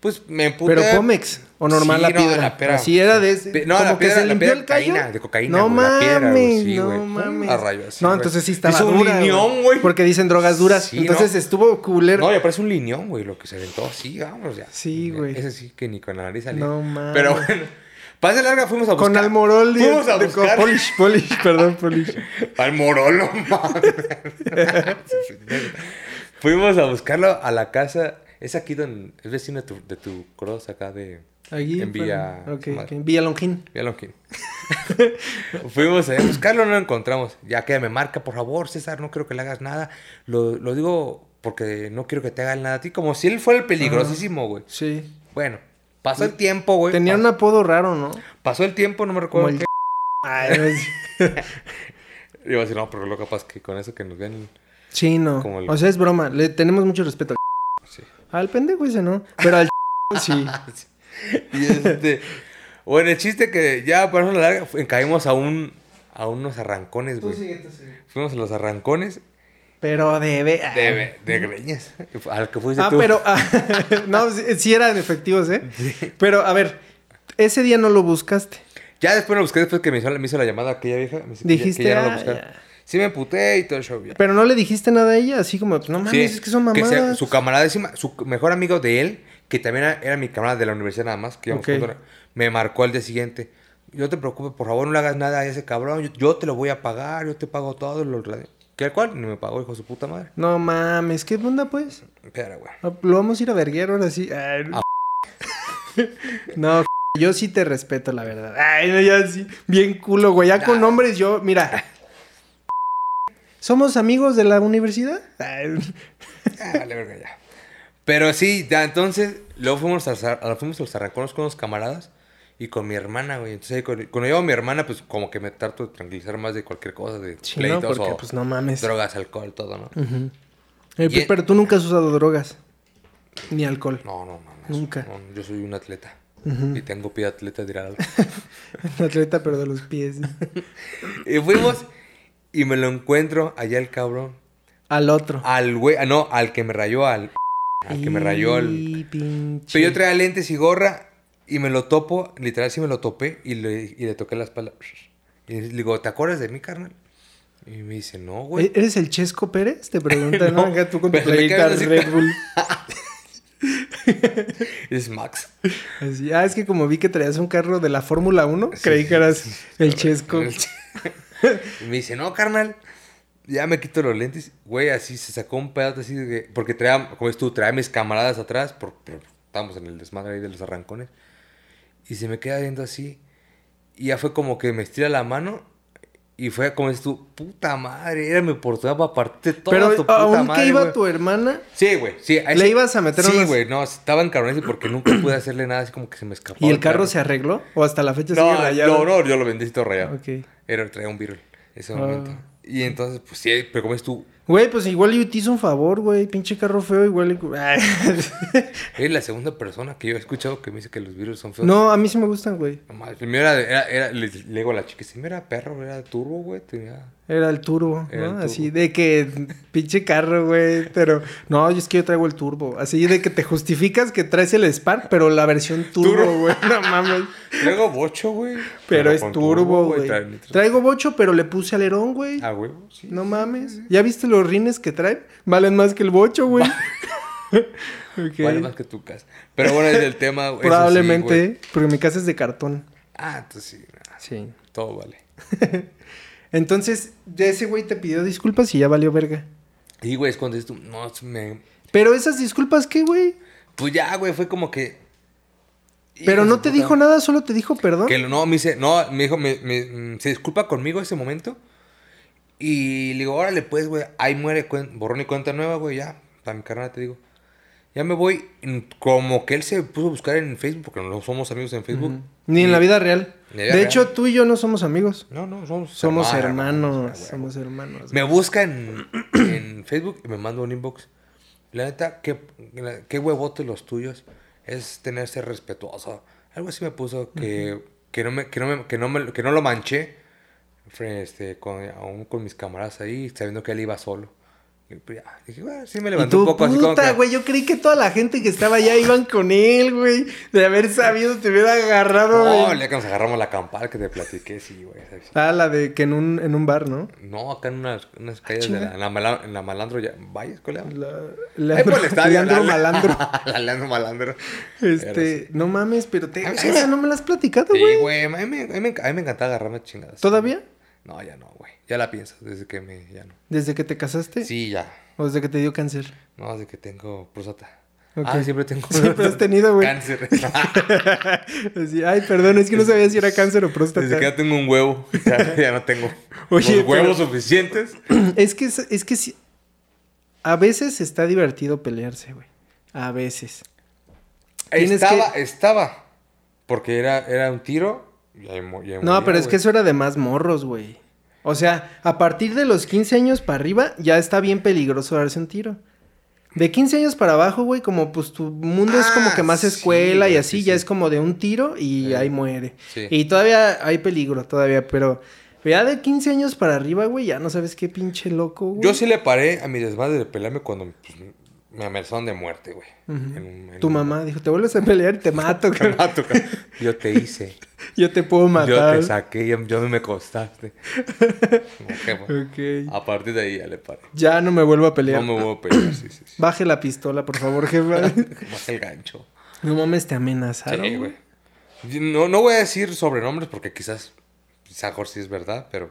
Pues me emputé. Pero Pomex o normal Sí, la no, piedra. la. Así era de ese. No, como la que se la limpió piedra el callo. de cocaína, de cocaína, No güey, la piedra, güey, mames, sí, no mames. A rayo así, no, entonces sí estaba Hizo un dura, güey. lineón, güey. Porque dicen drogas duras. Sí, entonces no. estuvo culero. No, ya parece un lineón, güey, lo que se aventó así, vamos ya. Sí, güey. Ese sí que ni con la nariz salía. No mames. Pero bueno, pase larga, fuimos a buscar. Con Almorol y Fuimos a buscar. Polish, Polish, perdón, Polish. Almorol, no mames. Fuimos a buscarlo a la casa. Es aquí donde. Es vecino de tu, de tu cross acá de. Allí. En Villa. Ok, su madre. ok, Villa Longín. Villa Lonquín. Fuimos a buscarlo, no lo encontramos. Ya que me marca, por favor, César, no quiero que le hagas nada. Lo, lo digo porque no quiero que te hagan nada a ti. Como si él fuera el peligrosísimo, güey. Sí. Bueno, pasó el tiempo, güey. Tenía un apodo raro, ¿no? Pasó el tiempo, no me recuerdo el- qué. Ay, no es- Iba a decir, no, pero lo capaz que con eso que nos ven. Sí, no. El- O sea, es broma. Le tenemos mucho respeto al Sí. Al pendejo ese, ¿no? Pero al sí. Y este. bueno, el chiste que ya para no la larga, caímos a un. a unos arrancones, güey. Fuimos a los arrancones Pero debe. de, de greñas. Al que fuiste Ah, tú. pero. ah, no, sí, sí eran efectivos, ¿eh? Pero, a ver. Ese día no lo buscaste. Ya después lo busqué, después que me hizo, la- me hizo la llamada aquella vieja. Me dice que ya- Dijiste, que ya, no lo "Ah, buscara. ya". Sí me emputé y todo el show. ya. Pero no le dijiste nada a ella, así como, no mames, Sí, es que son que sea- mamadas. su camaradísima, su mejor amigo de él, que también era, era mi camarada de la universidad nada más, que íbamos Ok. juntos, me marcó al día siguiente. No te preocupes, por favor, no le hagas nada a ese cabrón. Yo, yo te lo voy a pagar, yo te pago todo. Lo, que cual ni me pagó, hijo de su puta madre. No mames, ¿qué onda, pues? Pero, güey. Ah, Lo vamos a ir a verguer ahora sí. Ay, no. no, yo sí te respeto, la verdad. Ay, no, ya sí. Bien culo, güey. Ya con nombres yo, mira. ¿Somos amigos de la universidad? Ah, vale, verga, ya. Pero sí, ya entonces, luego fuimos a, Zar- a- fuimos a los arrancones con unos camaradas y con mi hermana, güey. Entonces, cuando llevo a mi hermana, pues como que me trato de tranquilizar más de cualquier cosa, de Sí, ¿no? pleitos Porque, o pues, no mames. drogas, alcohol, todo, ¿no? Eh, Y- Pero tú nunca has usado drogas. Ni alcohol. No, no, no. no, Nunca. no, yo soy un atleta. Y tengo pie de atleta de tirar algo. Un atleta, pero de los pies. y fuimos y me lo encuentro allá el cabrón. Al otro. Al güey, ah, no, al que me rayó, al, al que me rayó el... Pinche. Pero yo traía lentes y gorra y me lo topo, literal sí me lo topé y le, y le toqué la espalda. Y le digo, ¿te acuerdas de mí, carnal? Y me dice, no, güey. ¿E- ¿Eres el Chesco Pérez? Te preguntan, ¿no? Tú con tu playita Red Bull. Es Max. Así, ah, es que como vi que traías un carro de la Fórmula 1, creí que eras el Chesco. y me dice, no, carnal. Ya me quito los lentes. Güey, así se sacó un pedazo así. Porque traía, como es tú, traía mis camaradas atrás. Por, por- estábamos en el desmadre ahí de los arrancones. Y se me queda viendo así. Y ya fue como que me estira la mano. Y fue como dices tú, puta madre, era mi oportunidad para partir toda Pero tu puta aunque madre, iba güey". tu hermana, Sí, güey, sí. ¿Le ibas a meter Sí, unas- güey, no, estaba encabronado porque nunca pude hacerle nada, así como que se me escapó. ¿y el carro se arregló? ¿O hasta la fecha sigue No, rayado? no, no, yo lo vendí todo rayado. Ok. Era, traía un virus ese Ah. momento. Y entonces, pues sí, pero como es tú, Güey, pues igual yo te hizo un favor, güey. Pinche carro feo, igual. eres la segunda persona que yo he escuchado que me dice que los virus son feos. no, a mí sí me gustan, güey. No mames, primero era, era, era- le, le digo a la chica, si me era perro, era turbo, güey, tenía... Era el turbo, Era ¿no? el Así de que pinche carro, güey. Pero no, es que yo traigo el turbo. Así de que te justificas que traes el Spark, pero la versión turbo, güey. No mames. Traigo bocho, güey. Pero es turbo, güey. Traigo bocho, pero le puse alerón, güey. Ah, güey, sí. No mames. ¿Ya viste los rines que traen? Valen más que el bocho, güey. Ok. Vale más que tu casa. Pero bueno, es el tema, güey. sí, Probablemente, porque mi casa es de cartón. ah, entonces sí, nah, Sí. todo vale. Entonces, ya ese güey te pidió disculpas y ya valió verga. Y, güey, es cuando dices tú, no, me... Pero esas disculpas, ¿qué, güey? Pues ya, güey, fue como que... Pero no te puta. dijo nada, solo te dijo perdón. Que no, me dice, no, me dijo, me, me- mm, se disculpa conmigo ese momento. Y le digo, órale, pues, güey, ahí muere, borrón y cuenta nueva, güey, ya, para mi carnal te digo. Ya me voy, como que él se puso a buscar en Facebook, porque no somos amigos en Facebook. Ni en la vida real. De hecho, tú y yo no somos amigos. No, no, somos Somos hermanos, hermanos. güey. Somos hermanos. Me busca en, en Facebook y me manda un inbox. La neta, qué, qué huevote los tuyos es tener ser respetuoso. Algo así me puso que, que, no, me, que, no, me, que, no me- que no lo manché este, con, aún con mis camaradas ahí, sabiendo que él iba solo. Y pues ya, dije, bueno, sí me levantó un poco así como que... güey, yo creí que toda la gente que estaba allá iban con él, güey. De haber sabido te hubiera agarrado, No, güey. día que nos agarramos la campal que te platiqué, sí, güey. sí. Ah, la de que en un, en un bar, ¿no? No, acá en unas, unas calles de la, en la, Mala- en la Malandro, ya, ¿Valles? ¿Cuál era? La, Ahí por el estadio. Leandro la- Malandro. la Leandro Malandro. Este, no mames, pero te... A mí sí esa no me la has platicado, Sí, güey. güey, a mí, me- a mí me, a mí me encantaba agarrarme chingadas. ¿Todavía? No, ya no, güey. Ya la pienso, desde que me, ya no. ¿Desde que te casaste? Sí, ya. ¿O desde que te dio cáncer? No, desde que tengo próstata. Ok. Ah, siempre tengo Siempre has tenido, güey. Cáncer. Así, ay, perdón, es que no sabía si era cáncer o próstata. Desde que ya tengo un huevo. Ya, ya no tengo Oye, los huevos pero- suficientes. Es que, es, es que sí. A veces está divertido pelearse, güey. A veces. Estaba, que- estaba. Porque era, era un tiro. No, moría, pero es que eso era de más morros, güey. O sea, a partir de los 15 años para arriba, ya está bien peligroso darse un tiro. De 15 años para abajo, güey, como pues tu mundo es como Ah, que más sí, escuela y así, sí, ya sí. es como de un tiro y ahí muere. Sí. Y todavía hay peligro, todavía, pero ya de 15 años para arriba, güey, ya no sabes qué pinche loco, güey. Yo sí le paré a mi desmadre de pelearme cuando pues, me amenazaron de muerte, güey. En en Tu un- mamá dijo, te vuelves a pelear y te mato, Te mato. Yo te hice. Yo te puedo Yo matar. te saqué. Yo, yo me costaste. Ok, Ok. A partir de ahí ya le paré. Ya no me vuelvo a pelear. No me voy a pelear, sí, sí. sí. Baje la pistola, por favor, jefa. Más el gancho. no mames, te amenazaron. Sí, güey. No, no voy a decir sobrenombres porque quizás, quizás sí es verdad, pero...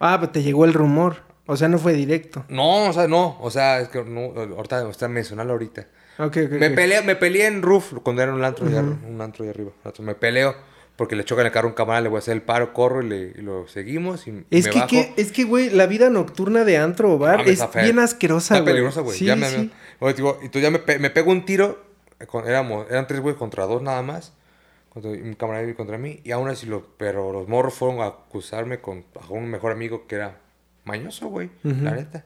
Ah, pero te llegó el rumor. O sea, no fue directo. No, o sea, no. O sea, es que no, ahorita, o sea, ahorita. Ok, ok. Me ok. peleé, me peleé en Roof cuando era un antro, de arri- un antro de arriba. Me peleo porque le chocan el carro a un camarada, le voy a hacer el paro, corro y, le, y lo seguimos y Es me que, bajo. ¿qué? es que, güey, la vida nocturna de antro o bar es está bien asquerosa, Está güey. peligrosa, güey. Sí, ya me, sí. Digo, y tú ya me, pe- me pego un tiro. con- éramos, eran tres güeyes contra dos nada más. Contra, un camarada contra mí. Y aún así, lo, pero los morros fueron a acusarme con, a un mejor amigo que era mañoso, güey. La neta.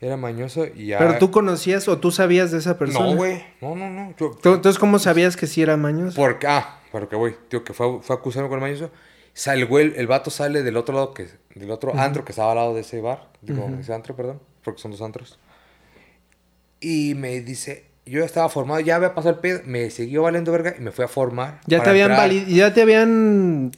Era mañoso y ya. Pero tú conocías o tú sabías de esa persona. No, güey. No, no, no. Yo- Entonces, ¿cómo sabías que sí era mañoso? porque, ah, porque, güey, tío, que fue, fue a acusarme con el mañoso. Sale, el güey, el vato sale del otro lado, que, del otro antro que estaba al lado de ese bar. Digo, ese antro, perdón, porque son dos antros. Y me dice, yo ya estaba formado, ya había pasado el pedo, me siguió valiendo verga y me fui a formar. Ya te habían vali- ya te habían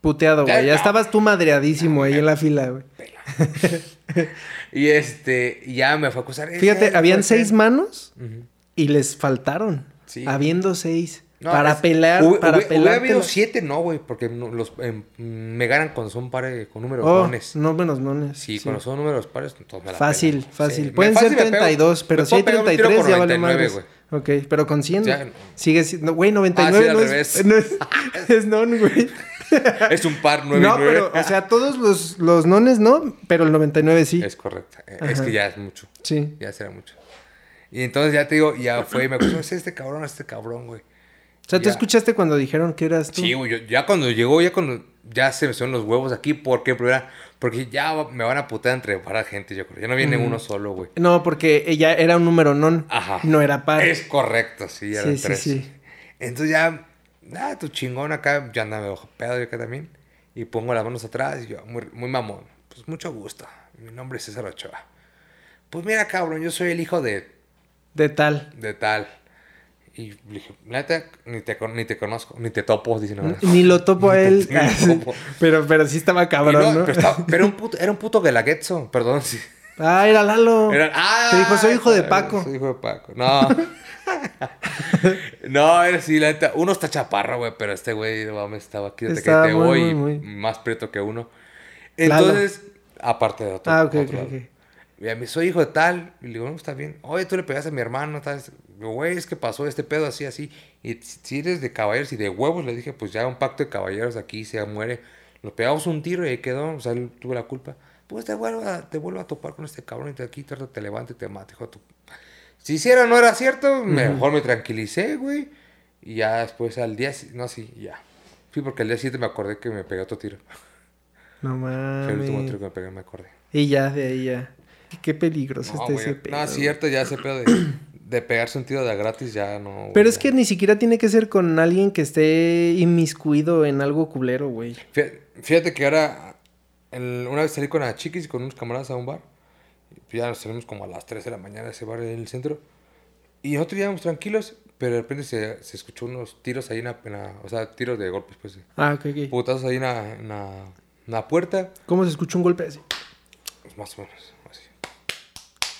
puteado, güey. Ya, no. estabas tú madreadísimo ahí en la fila, güey. Y este, ya me fue a acusar. "Es Fíjate, no habían puede ser". seis manos Ujú. y les faltaron. Sí. Habiendo seis. No, para es- pelear, hubi- para pelear. Hubiera habido siete, no, güey, porque no- los, em, me ganan cuando son pares con números. Oh, no menos nones. Sí, cuando son números pares, todos me la Fácil, pelan. fácil. Sí, Pueden fácil ser me pego- 32, pero si hay puedo pegar un tiro 33 con ya vale 99, más. güey. Ok, pero con 100 Ya- sigue siendo... Güey, 99 Ah, sí, no, es, no es... es non, güey. Es un par 9 No, y 9. pero, o sea, todos los, los nones no, pero el 99 sí. Es correcto. Eh, Es que ya es mucho. Sí. Ya será mucho. Y entonces ya te digo, ya fue me acusó, es este cabrón, este cabrón, güey. O sea, ¿tú Ya. escuchaste cuando dijeron que eras tú? Sí, güey, yo- ya cuando llegó, ya cuando ya se me son los huevos aquí, ¿por qué? Porque, era- porque ya me van a putear entre para gente, yo creo. Ya no viene uno solo, güey. No, porque ella era un número non. Ajá. No era par. Es correcto, sí, Sí, eran sí, tres. sí. Entonces ya, nada, tu chingón acá, ya andaba bajo pedo yo acá también. Y pongo las manos atrás y yo, muy, muy mamón. Pues mucho gusto. Mi nombre es César Ochoa. Pues mira, cabrón, yo soy el hijo de, De tal. de tal. Y le dije, neta, ni te, ni te conozco, ni te topo, dicen ahora. Ni lo topo a él. Ni lo topo. pero, pero sí estaba cabrón, no, ¿no? Pero, estaba- pero era un puto, era un puto guelaguetzo, perdón. Sí. Ah, era Lalo. Era- ah, Te dijo, soy hijo de Paco. Soy hijo de Paco. No. no, era así, la neta. Uno está chaparro, güey, pero este güey, mames, estaba aquí desde Estaba que te muy, voy muy, y muy. más prieto que uno. Lalo. Entonces, aparte de otro. Ah, ok, otro ok. Y a mí soy hijo de tal. Y le digo, no, está bien. Oye, tú le pegaste a mi hermano, tal. Güey, es que pasó este pedo así, así. Y si eres de caballeros y de huevos, le dije, pues ya un pacto de caballeros aquí, se muere. Nos pegamos un tiro y ahí quedó. O sea, él tuvo la culpa. Pues te vuelvo a, te vuelvo a topar con este cabrón y te aquí te, te levanto y te mato, hijo de tu... Si hiciera no era cierto, mejor me tranquilicé, güey. Y ya después al día, no, sí, ya. Sí, porque al día siguiente me acordé que me pegué otro tiro. No Fue el último mames. tiro que me pegué, me acordé. Y ya, de ahí ya. Qué peligroso No, está güey, ese pedo. no, es cierto, ya ese pedo de, de pegarse un tiro de gratis ya no. güey, Pero es ya. que ni siquiera tiene que ser con alguien que esté inmiscuido en algo culero, güey. Fíjate, fíjate que ahora, el- una vez salí con las chiquis y con unos camaradas a un bar. Ya nos salimos como a las 3 de la mañana ese bar en el centro. Y nosotros íbamos tranquilos, pero de repente se, se escuchó unos tiros ahí en la, en la- O sea, tiros de golpes, pues. Ah, ok, ok. Putazos ahí en la, en la, en la puerta. ¿Cómo se escucha un golpe así? Pues más o menos, así.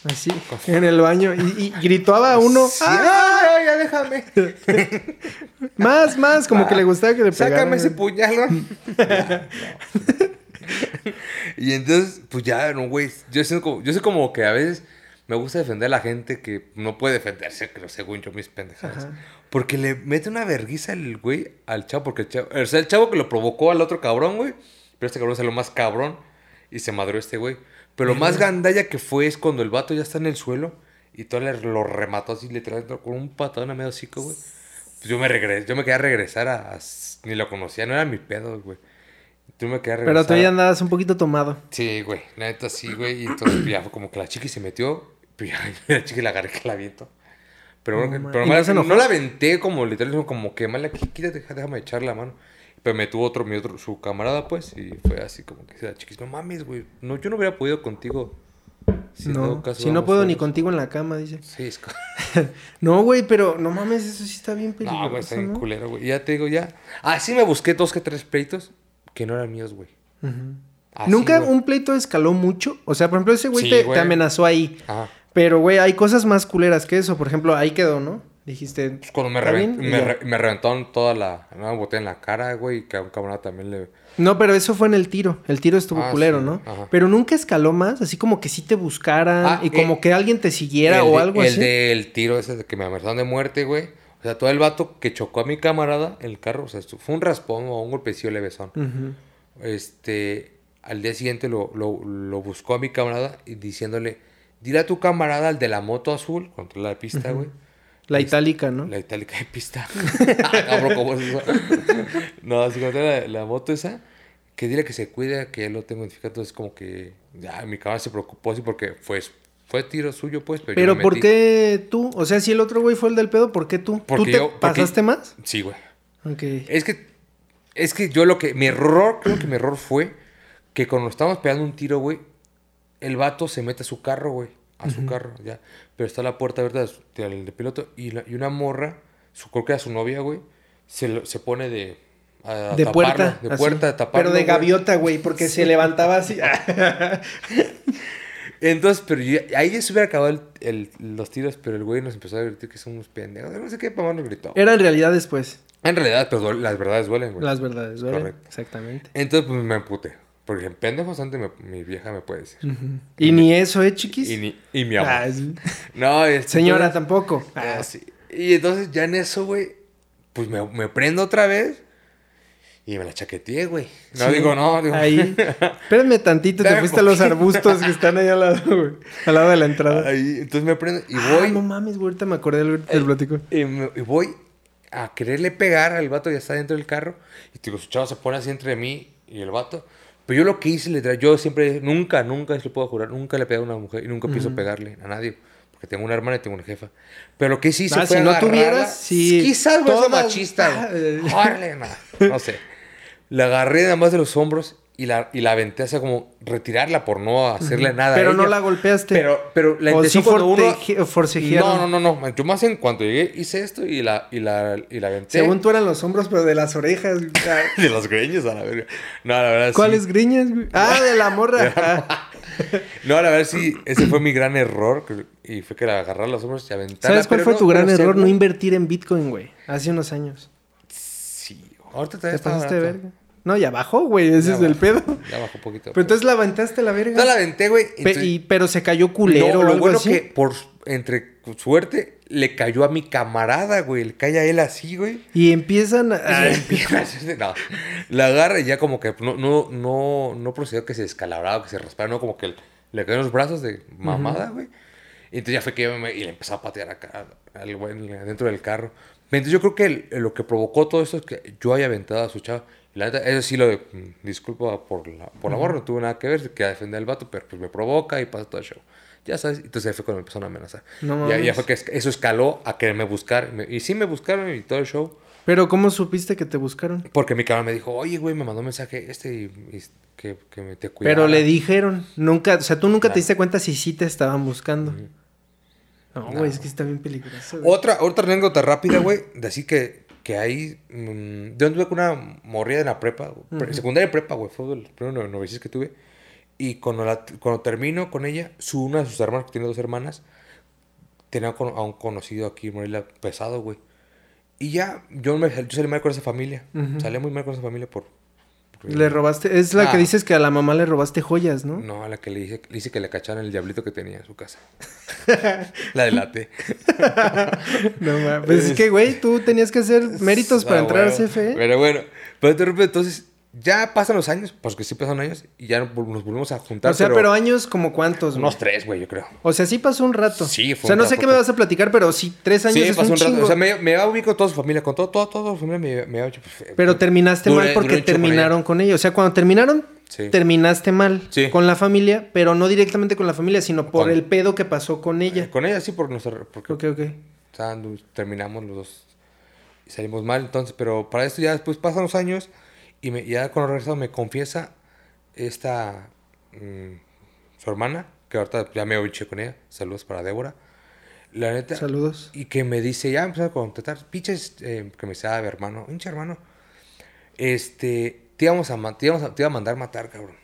Así, en el baño. Y, y gritaba uno. Sí, ¡Ah! ¡ay, ya déjame! Más, más, como que le gustaba que le pegaran. Sácame ese puñal, ¿no? No. y entonces, pues ya, no, güey. Yo soy, como, yo soy como que a veces me gusta defender a la gente que no puede defenderse, creo, según yo, mis pendejadas. Ajá. Porque le mete una verguiza el güey al chavo, porque el chavo, o sea, el chavo que lo provocó al otro cabrón, güey. Pero este cabrón es lo más cabrón y se madrió este güey. Pero lo más gandalla que fue es cuando el vato ya está en el suelo y todo lo remató así literalmente con un patadón a medio hocico, güey. Pues yo me regresé, yo me quería regresar a, a- Ni lo conocía, no era mi pedo, güey. Yo me regresar. Pero tú ya andabas un poquito tomado. Sí, güey, la neta sí, güey. Y entonces ya fue como que la chiqui se metió, pues ya la chiqui la agarré que la viento. Pero, No, bueno, man. pero ¿Y me- no la aventé como literal, como que mal aquí, quítate, déjame echarle la mano. Pero me tuvo otro, mi otro, su camarada, pues, y fue así como que dice la chiquis, no mames, güey, no, yo no hubiera podido contigo. Si no, dado caso si no vamos puedo ni solos". contigo en la cama, dice. Sí, es No, güey, pero no mames, eso sí está bien peligroso. No, güey, está bien ¿no? culero, güey. Ya te digo, ya. Ah, sí me busqué dos que tres pleitos que no eran míos, güey. Así, Nunca güey. un pleito escaló mucho. O sea, por ejemplo, ese güey Sí, te, güey. te amenazó ahí. Ajá. Pero, güey, hay cosas más culeras que eso. Por ejemplo, ahí quedó, ¿no? Dijiste. Pues cuando me, ¿está revent- me, ya. re- me reventaron toda la, una botella en la cara, güey, y que a un camarada también le... No, pero eso fue en el tiro. El tiro estuvo Ah, culero, sí, ¿no? ajá. Pero nunca escaló más, así como que sí te buscaran Ah, y como eh, que alguien te siguiera el o de- algo el así. del tiro ese de que me amenazaron de muerte, güey. O sea, todo el vato que chocó a mi camarada en el carro, o sea, fue un raspón o un golpecillo levesón. Ujú. Este, al día siguiente lo, lo, lo buscó a mi camarada y diciéndole, dile a tu camarada, al de la moto azul, contra la pista, güey. La itálica, ¿no? La itálica de pista. Cabrón, ¿cómo es eso? no, así como la, la moto esa, que dile que se cuide, que ya lo tengo identificado. Entonces, como que ya mi camarada se preocupó así porque fue, fue tiro suyo, pues. Pero, yo Pero me ¿por metí. qué tú? O sea, si el otro güey fue el del pedo, ¿por qué tú? Porque ¿Tú te yo- porque- pasaste más? Sí, güey. Ok. Es que, es que yo lo que, mi error, creo que mi error fue que cuando estábamos pegando un tiro, güey, el vato se mete a su carro, güey, a su carro, ya. Pero está la puerta abierta del de piloto y, la- y una morra, su, creo que era su novia, güey, se, lo- se pone de... a De taparlo, puerta. De puerta, taparlo, Pero de güey. gaviota, güey, porque se levantaba así. Entonces, pero yo- ahí ya se hubiera acabado el- el- los tiros, pero el güey nos empezó a gritar que somos pendejos. No sé qué, papá nos gritó. Era en realidad después. En realidad, pero duele- las verdades duelen, güey. Las verdades, ¿verdad? Correcto. Exactamente. Entonces, pues me emputé. Porque en pendejos antes me- mi vieja me puede decir. Y ni eso, ¿eh, chiquis? Y, ni, y mi amor. Ah. No, Señora, tampoco. Ah, Ah, sí. Y entonces ya en eso, güey, pues me, me prendo otra vez y me la chaqueteé, güey. No sí. digo, no, digo. Ahí. Espérame tantito, te fuiste a los arbustos que están ahí al lado, güey. Al lado de la entrada. Ahí, entonces me prendo y Ah, voy. no mames, güey, ahorita me acordé del, del platico. y, me- y voy a quererle pegar al vato que ya está dentro del carro. Y digo, su chavo se pone así entre mí y el vato. Pero yo lo que hice, literal, yo siempre, nunca, nunca, se lo puedo jurar, nunca le he pegado a una mujer y nunca pienso pegarle a nadie. Porque tengo una hermana y tengo una jefa. Pero lo que sí hice Ah, fue si no tuvieras, sí. Quizás, güey, machista. Ah, Órale, no, no sé. La agarré nada más de los hombros y la, y la aventé hacia como retirarla por no hacerle nada a Pero no la golpeaste. Pero, pero la intención sí cuando uno... forcejearon. No, no, no, no. Yo más en cuanto llegué hice esto y la, y la, y la aventé. Según tú eran los hombros, pero de las orejas. De los greños a la verga. No, la verdad sí. ¿Cuáles griñas, güey? Ah, de la morra. No, la verdad sí. Ese fue mi gran error. Y fue que la agarrar a los hombros y aventarla. ¿Sabes cuál pero fue no- tu gran error? No invertir en Bitcoin, güey. Hace unos años. Ahorita Te está pasaste de verga. No, ya bajó, güey. Ese Ya es el bajó. pedo. Ya bajó un poquito. Pero entonces la aventaste la verga. No la aventé, güey. Entonces- y- pero se cayó culero No, o lo algo bueno así. que por entre suerte le cayó a mi camarada, güey. Le cae a él así, güey. Y empiezan a... Y Ay, empieza a hacerse- no. La agarra y ya como que no, no, no, no procedió que se descalabraba, que se raspara, no, como que le caen los brazos de mamada, güey. Y entonces ya fue que yo me, y le empezó a patear acá al güey dentro del carro. Entonces yo creo que el- lo que provocó todo esto es que yo haya aventado a su chava. Y la neta, eso sí lo de, mm, disculpa por la, por la morra, no tuvo nada que ver, que defender al vato, pero pues me provoca y pasa todo el show. Ya sabes, entonces ahí fue cuando me empezaron a amenazar. No ya, ya fue que es- eso escaló a que me buscar. y sí me buscaron y todo el show. Pero ¿cómo supiste que te buscaron? Porque mi cabrón me dijo, oye, güey, me mandó un mensaje este y, y que, que me te cuidara. Pero le dijeron. Nunca... O sea, tú nunca te diste cuenta si sí te estaban buscando. No, güey, es que está bien peligroso. güey. Otra, otra anécdota rápida, güey, de así que, que ahí... mm, yo anduve con una morrida en la prepa, pre- secundaria y prepa, güey, fue el primer novicio que tuve. Y cuando, la- cuando termino con ella, su, una de sus hermanas, que tiene dos hermanas, tenía con- a un conocido aquí Morelia pesado, güey. Y ya, yo, me, yo salí mal con esa familia. Salí muy mal con esa familia por... Le robaste... Es la que Ah. dices que a la mamá le robaste joyas, ¿no? No, a la que le dije, le hice que le cacharan el diablito que tenía en su casa. la delaté. No, ma- Pues es que, güey, tú tenías que hacer méritos para Ah, entrar al huevo. CFE. Pero bueno, pero de repente entonces ya pasan los años, porque sí pasan años, y ya nos volvemos a juntar. O sea, pero, años como cuántos, güey? unos tres, güey, yo creo. O sea, sí pasó un rato. Sí, fue O sea, un no sé qué me vas a platicar, pero sí, tres años Sí, es pasó un un rato. chingo. O sea, me, me va a ubicar con toda su familia, con todo, todo, toda su familia me, me hecho. pues, Pero eh, terminaste duré- mal porque con terminaron con ella. O sea, cuando terminaron, Sí. terminaste mal Sí. con la familia, pero no directamente con la familia, sino por Con- el pedo que pasó con ella. Eh, Con ella sí, nuestra, porque Ok, ok. o sea, terminamos los dos y salimos mal. Entonces, pero para esto ya después pasan los años y me, ya cuando regresamos me confiesa esta, mm, su hermana, que ahorita ya me oiché con ella. Saludos para Débora. La neta. Saludos. Y que me dice, ya empezó a contestar, pinches, eh, que me sabe, hermano, pinche hermano. Este, te íbamos a, te íbamos a, te iba a mandar matar, cabrón.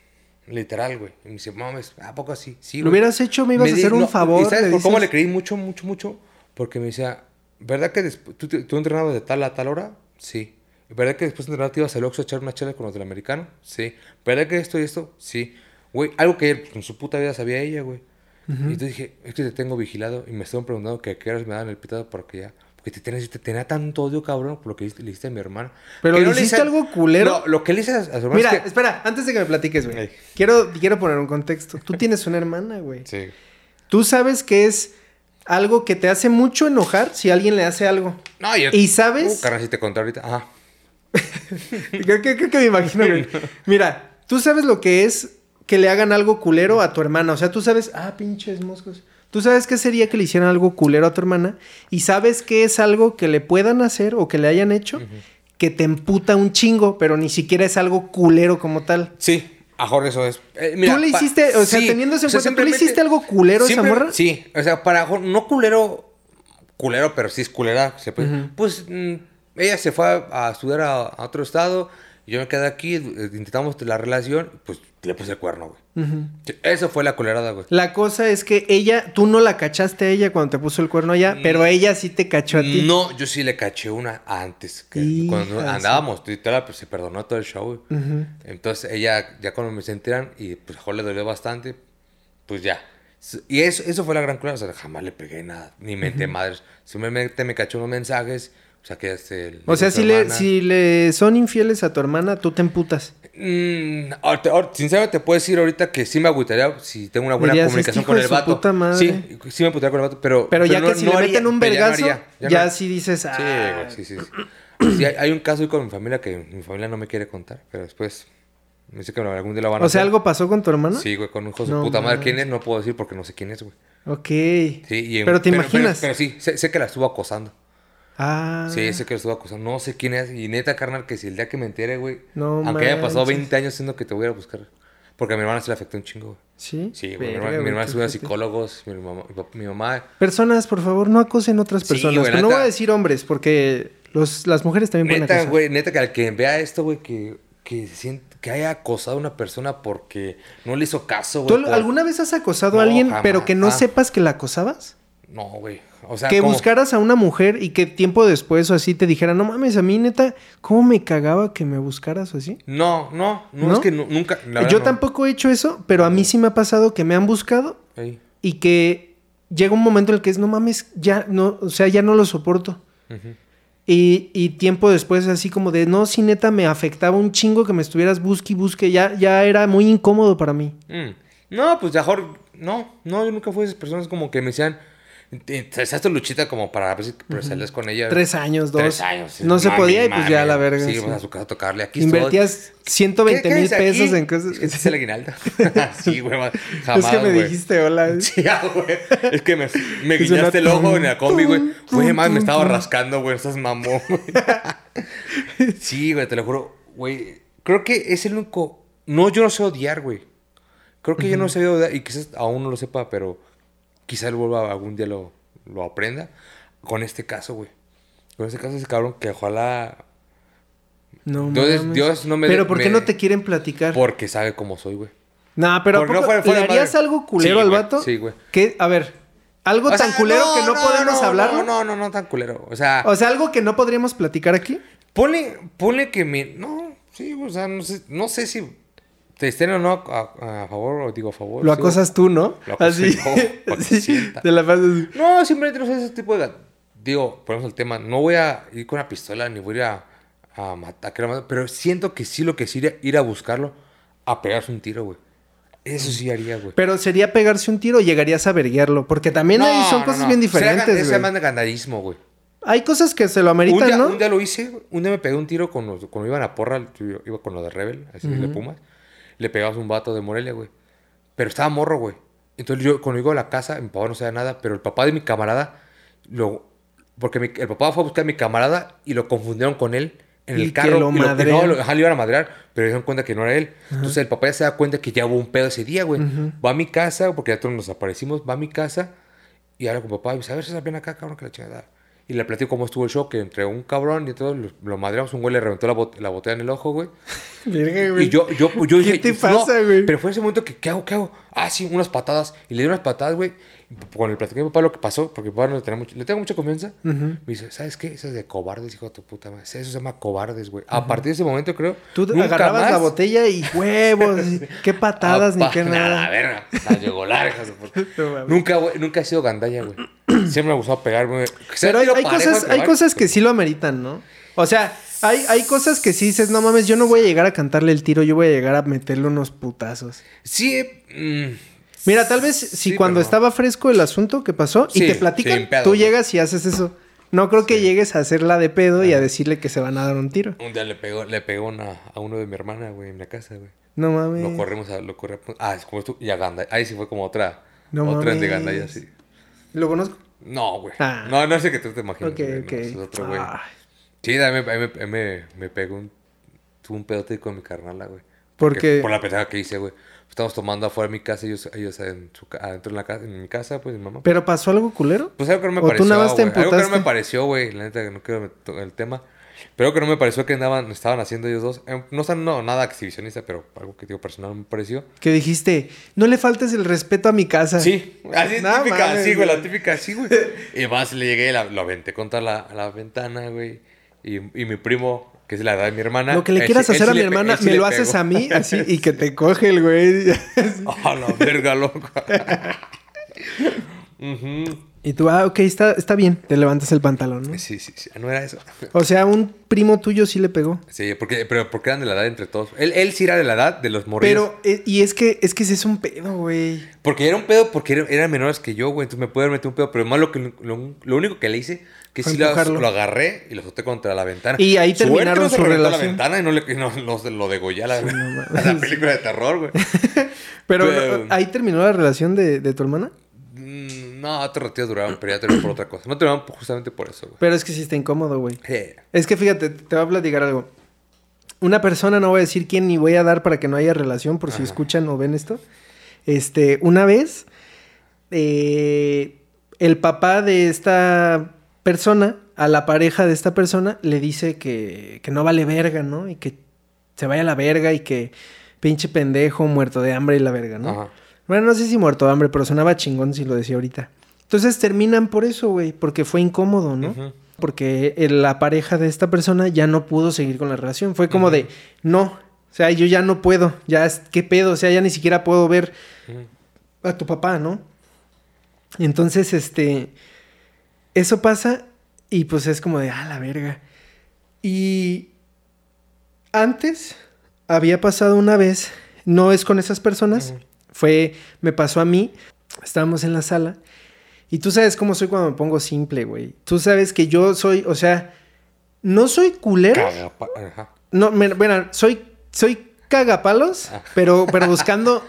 Literal, güey. Y me dice, mames, ¿a poco así? Sí, Lo güey. hubieras hecho, me ibas a di- hacer un no, favor. ¿Y sabes cómo le creí mucho, mucho, mucho? Porque me decía, ¿verdad que después, tú, tú entrenabas de tal a tal hora? Sí. ¿Verdad que después de entrenar te ibas al Oxxo a echar una chela con los del americano? Sí. ¿Verdad que esto y esto? Sí. Güey, algo que él, en su puta vida sabía ella, güey. Y entonces dije, es que te tengo vigilado y me estaban preguntando que a qué horas me dan el pitado para que ya, Porque te tenía, te tenía tanto odio, cabrón, por lo que le hiciste a mi hermana. Pero le no hiciste hice- algo culero. No, lo que le hice a, su hermana Mira, es que... espera, antes de que me platiques, güey. Ey. Quiero, quiero poner un contexto. Tú tienes una hermana, güey. Sí. Tú sabes que es algo que te hace mucho enojar si alguien le hace algo. No, yo... ¿Y sabes? Uh, carnal, si te conté ahorita. Ajá. Creo que, creo que me imagino, güey. Mira, tú sabes lo que es que le hagan algo culero a tu hermana. O sea, tú sabes, ah, pinches moscos. Tú sabes qué sería que le hicieran algo culero a tu hermana. Y sabes que es algo que le puedan hacer o que le hayan hecho que te emputa un chingo, pero ni siquiera es algo culero como tal. Sí, mejor eso es. Eh, mira, tú le hiciste, o sea, sí, teniendo eso en o sea, cuenta, ¿tú le hiciste algo culero a esa morra? Sí, o sea, para no culero, culero, pero sí es culera. Pues mm, ella se fue a, a estudiar a, a otro estado, yo me quedé aquí, eh, intentamos la relación, pues le puse el cuerno, güey. Ujú. Sí, Eso fue la culerada, güey. La cosa es que ella, tú no la cachaste a ella cuando te puso el cuerno allá, pero ella sí te cachó a ti. No, yo sí le caché una antes. Que Hija cuando andábamos, y toda la- pues, se perdonó todo el show, güey. Ujú. Entonces ella, ya cuando me se enteran, y pues mejor le dolió bastante, pues ya. Y eso, eso fue la gran culera, o sea, jamás le pegué nada, ni mente madres. Simplemente me cachó unos mensajes, o sea, que le O sea, si le, si le son infieles a tu hermana, tú te emputas. Mm, sinceramente te puedo decir ahorita que sí me agüitaría si tengo una buena Dirías, comunicación "Este hijo con el vato. puta madre". Sí, sí me putaría con el vato, pero... Pero ya no- que si no le haría- meten un pero ya no vergazo, ya, sí dices, Sí, ah. sí, sí. sí. Sí, hay, hay un caso con mi familia que mi familia no me quiere contar, pero después me dice que algún día lo van a O sea, hacer. ¿algo pasó con tu hermana? Sí, güey, con un hijo de su No puta madre. ¿Quién es? No puedo decir porque no sé quién es, güey. Ok. Sí, y en- pero te imaginas. Pero, sí, sé, sé que la estuvo acosando. Ah. Sí, sé que la estuvo acosando. No sé quién es. Y neta, carnal, que si el día que me entere, güey. No aunque haya pasado manches. 20 años siendo que te voy a buscar. Porque a mi hermana se le afectó un chingo, güey. Sí. Sí, güey. Mi Verga, hermana, mi güey, hermana estuvo a psicólogos. Mi mamá, mi, mamá Personas, por favor, no acosen otras Sí, personas. güey, Pero no voy a decir hombres, porque los, las mujeres también pueden Neta, acosar. güey, neta, que al que vea esto, güey, que, que, se siente- que haya acosado a una persona porque no le hizo caso, ¿Tú güey. por- alguna vez has acosado a alguien, jamás. pero que no Ah. sepas que la acosabas? No, güey. O sea, que buscaras a una mujer y que tiempo después o así te dijera, no mames, a mí neta, ¿cómo me cagaba que me buscaras o así? No, no, no, ¿No? es que nu- nunca. la Yo no. tampoco he hecho eso, pero a mí sí me ha pasado que me han buscado Ey. y que llega un momento en el que es, no mames, ya no, o sea, ya no lo soporto. Y, y tiempo después así como de, no, sí neta me afectaba un chingo que me estuvieras busque y busque, ya, ya era muy incómodo para mí. Mm. No, pues mejor. No, no, yo nunca fui de esas personas como que me decían. "Te- te haces tu luchita como para ver si pero sales con ella. Tres años, dos. Tres años. No se Mami, podía y pues ya mami. la verga. Sí, a su casa a tocarle. Aquí. Invertías 120 ¿Qué- qué mil haces aquí? pesos en cosas. Este es el aguinaldo. sí, güey. Jamás, es que me güey. dijiste hola. Sí, güey. Es que me, me guiñaste el ojo en la combi, güey. Güey, más me estaba rascando, güey. Estás mamón, güey. Sí, güey, te lo juro. Güey, creo que es el único... No, yo no sé odiar, güey. Creo que yo no sé odiar y quizás aún no lo sepa, pero quizás él vuelva algún día lo, lo aprenda. Con este caso, güey. Con este caso, ese cabrón que ojalá... No Dios- mames. Dios no me- Pero ¿por qué me- no te quieren platicar? Porque sabe cómo soy, güey. Nah, pero ¿a Porque no poco fuera- fuera ¿le de harías madre. algo culero Sí, al güey. vato? Sí, güey. Que, a ver, algo O tan sea, culero que no, podemos no, hablarlo. No, no, no, no tan culero. O sea, O sea, algo que no podríamos platicar aquí. ponle, ponle que mi... No, sí, o sea, no sé, no sé si te estén o no a, a favor o digo a favor. Lo sí, acosas tú, ¿no? Lo Así. que sí. Te la pasas. No, simplemente no sé ese tipo de... Digo, ponemos el tema, no voy a ir con una pistola ni voy a ir a, a matar, pero siento que sí lo que sí ir a, ir a buscarlo, a pegarse un tiro, güey. Eso sí haría, güey. Pero sería pegarse un tiro o llegarías a verguiarlo. Porque también ahí son No, cosas no, no. bien diferentes, más de gandallismo, güey. Hay cosas que se lo Un ameritan, día, ¿no? un día lo hice, un día me pegué un tiro con los, cuando iban a porra, yo iba con lo de Rebel, así de Pumas. Le pegabas un vato de Morelia, güey. Pero estaba morro, güey. Entonces yo, cuando llego a la casa, mi papá no sabía nada, pero el papá de mi camarada, lo, porque mi- el papá fue a buscar a mi camarada y lo confundieron con él en Y el que carro. lo y lo, no, lo, ajá, le iban a madrear, pero se dieron cuenta que no era él. Entonces el papá ya se da cuenta que ya hubo un pedo ese día, güey. Va a mi casa, porque ya todos nos aparecimos, va a mi casa y habla con papá y dice, a ver si ven acá, cabrón, que la chingada. Y le platico cómo estuvo el show, que entre un cabrón y todo, lo, lo madreamos, un güey le reventó la, bot- la botella en el ojo, güey. Verga, güey. Y yo, yo, yo dije, ¿Qué te no, pasa, güey? Pero fue ese momento que, ¿qué hago, qué hago? Ah, sí, unas patadas. Y le di unas patadas, güey. Cuando le platiqué a mi papá lo que pasó, porque mi papá no le, tenía mucho- le tengo mucha confianza, me dice, ¿sabes qué? Eso es de cobardes, hijo de tu puta madre. Eso se llama cobardes, güey. A partir de ese momento, creo. Tú nunca agarrabas la más- botella y huevos. qué patadas ni qué A la nada. verga. Las llegó largas. nunca, güey, nunca he sido gandalla, güey. Siempre me gustó pegarme. Pero hay, hay cosas, hay cosas que sí lo ameritan, ¿no? O sea, hay, hay cosas que sí dices, no mames, yo no voy a llegar a cantarle el tiro, yo voy a llegar a meterle unos putazos. Sí. mm, Mira, tal vez si sí, cuando pero estaba fresco el asunto que pasó y Sí, te platican, pedo, tú llegas y haces eso. No creo que Sí. llegues a hacerla de pedo y a decirle que se van a dar un tiro. Un día le pegó, le pegó una- a uno de mi hermana, güey, en la casa, güey. No mames. Lo corrimos a, lo corrimos. Ah, es como esto. Y a Ganda. Ahí sí fue como otra. No otra de mames. Ganda y así. ¿Lo conozco? No, güey. Ah. No, no sé que tú te imaginas. Ok, güey, ok. ese es otro, güey. Ay, Sí, a mí, a mí- a mí me, me pegó un. Tuve un pedote con mi carnala, güey. ¿Por Porque- qué? Por la pendejada que hice, güey. Estamos tomando afuera de mi casa, ellos, ellos en su, ca- adentro en la casa, en mi casa, pues mi mamá. ¿Pero pasó algo culero? Pues algo que no me ¿O tú pareció. nada más te. Algo que no me pareció, güey. La neta, que no quiero el tema. Pero algo que no me pareció que andaban, estaban haciendo ellos dos. Eh, No están no, nada exhibicionista, pero algo que digo personal me pareció. Que dijiste, no le faltes el respeto a mi casa. Sí, así No típica, mames, sí, güey, la típica, sí, güey. Y más le llegué, la, lo aventé contra la, la ventana, güey. Y, y mi primo, que es la edad de mi hermana. Lo que le él quieras hacer sí a mi le hermana, sí me lo haces a mí, así, y que te coge el güey. A la verga, loco. Ujú. Y tú, ah, ok, está, está bien, te levantas el pantalón, ¿no? Sí, sí, sí. No era eso. O sea, un primo tuyo sí le pegó. Sí, porque, pero porque eran de la edad entre todos. Él, él sí era de la edad de los morrillos. Pero, eh, y es que, es que ese es un pedo, güey. Porque era un pedo, porque era- eran menores que yo, güey. Entonces me pude haber metido un pedo. Pero más lo, que, lo, lo único que le hice, que Fue sí lo, lo agarré y lo azoté contra la ventana. Y ahí Suerte terminaron no se su relación. la ventana y no, le, no, no lo degollé a la, a la película de terror, güey. Pero, Pero- ¿ahí terminó la relación de, de tu hermana? No, otros retiros duraron, pero ya terminaron por otra cosa. No terminaron justamente por eso, güey. Pero es que sí está incómodo, güey. Es que fíjate, te voy a platicar algo. Una persona, no voy a decir quién ni voy a dar para que no haya relación, por si Ajá. escuchan o ven esto. Este, una vez, eh, el papá de esta persona, a la pareja de esta persona, le dice que, que no vale verga, ¿no? Y que se vaya a la verga y que pinche pendejo, muerto de hambre y la verga, ¿no? Ajá. Bueno, no sé si muerto de hambre, pero sonaba chingón si lo decía ahorita. Entonces terminan por eso, güey, porque fue incómodo, ¿no? Porque la pareja de esta persona ya no pudo seguir con la relación. Fue como de, no, o sea, yo ya no puedo, ya, es- ¿qué pedo? O sea, ya ni siquiera puedo ver a tu papá, ¿no? Entonces, este, eso pasa y pues es como de, ah, la verga. Y antes había pasado una vez, no es con esas personas. Fue, me pasó a mí, estábamos en la sala y tú sabes cómo soy cuando me pongo simple, güey. Tú sabes que yo soy, o sea, no soy culero. No, bueno, soy, soy cagapalos, Ah. pero, pero buscando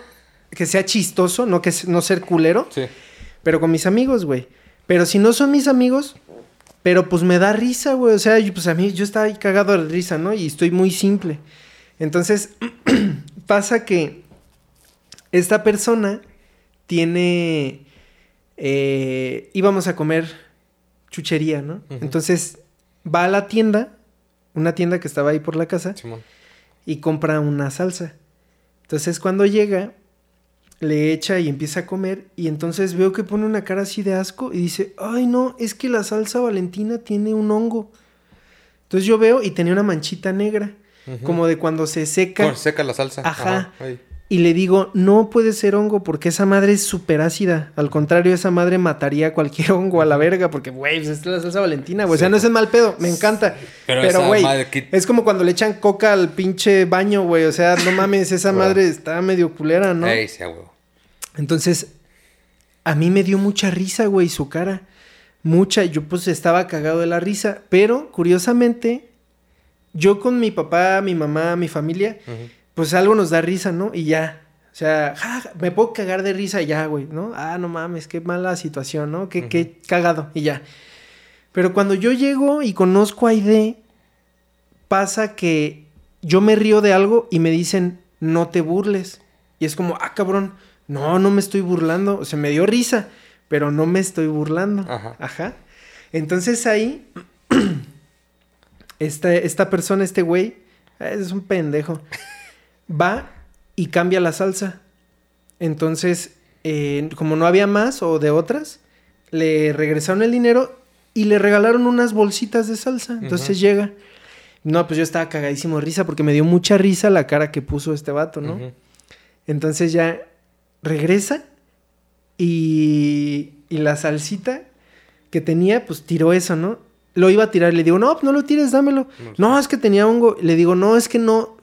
que sea chistoso, no que no ser culero, Sí. pero con mis amigos, güey. Pero si no son mis amigos, pero pues me da risa, güey. O sea, yo, pues a mí yo estaba ahí cagado de risa, ¿no? Y estoy muy simple. Entonces, pasa que esta persona tiene... eh, íbamos a comer chuchería, ¿no? Entonces, va a la tienda, una tienda que estaba ahí por la casa, Simón. y compra una salsa. Entonces cuando llega, le echa y empieza a comer y entonces veo que pone una cara así de asco y dice, ay no, es que la salsa valentina tiene un hongo. Entonces yo veo y tenía una manchita negra, como de cuando se seca. Seca la salsa. Ajá. Y le digo, no puede ser hongo porque esa madre es súper ácida. Al contrario, esa madre mataría cualquier hongo a la verga porque, güey, pues es la salsa valentina, güey. O sea, no es el mal pedo, me encanta. Pero güey, que- es como cuando le echan coca al pinche baño, güey. O sea, no mames, esa madre está medio culera, ¿no? Ey, sí, a huevo. Entonces, a mí me dio mucha risa, güey, su cara. Mucha, yo pues estaba cagado de la risa. Pero, curiosamente, yo con mi papá, mi mamá, mi familia. Pues algo nos da risa, ¿no? Y ya. O sea, ja, ja, me puedo cagar de risa y ya, güey, ¿no? Ah, no mames, qué mala situación, ¿no? Qué, qué cagado y ya. Pero cuando yo llego y conozco a Aide, pasa que yo me río de algo y me dicen, no te burles. Y es como, ah, cabrón, no, no me estoy burlando. O sea, me dio risa, pero no me estoy burlando. Ajá. Ajá. Entonces ahí, esta, esta persona, este güey, es un pendejo, va y cambia la salsa. Entonces, eh, como no había más o de otras, le regresaron el dinero y le regalaron unas bolsitas de salsa. Entonces llega. No, pues yo estaba cagadísimo de risa porque me dio mucha risa la cara que puso este vato, ¿no? Entonces ya regresa y, y la salsita que tenía, pues tiró eso, ¿no? Lo iba a tirar, le digo, no, no lo tires, dámelo. No, es que tenía hongo. Le digo, no, es que no,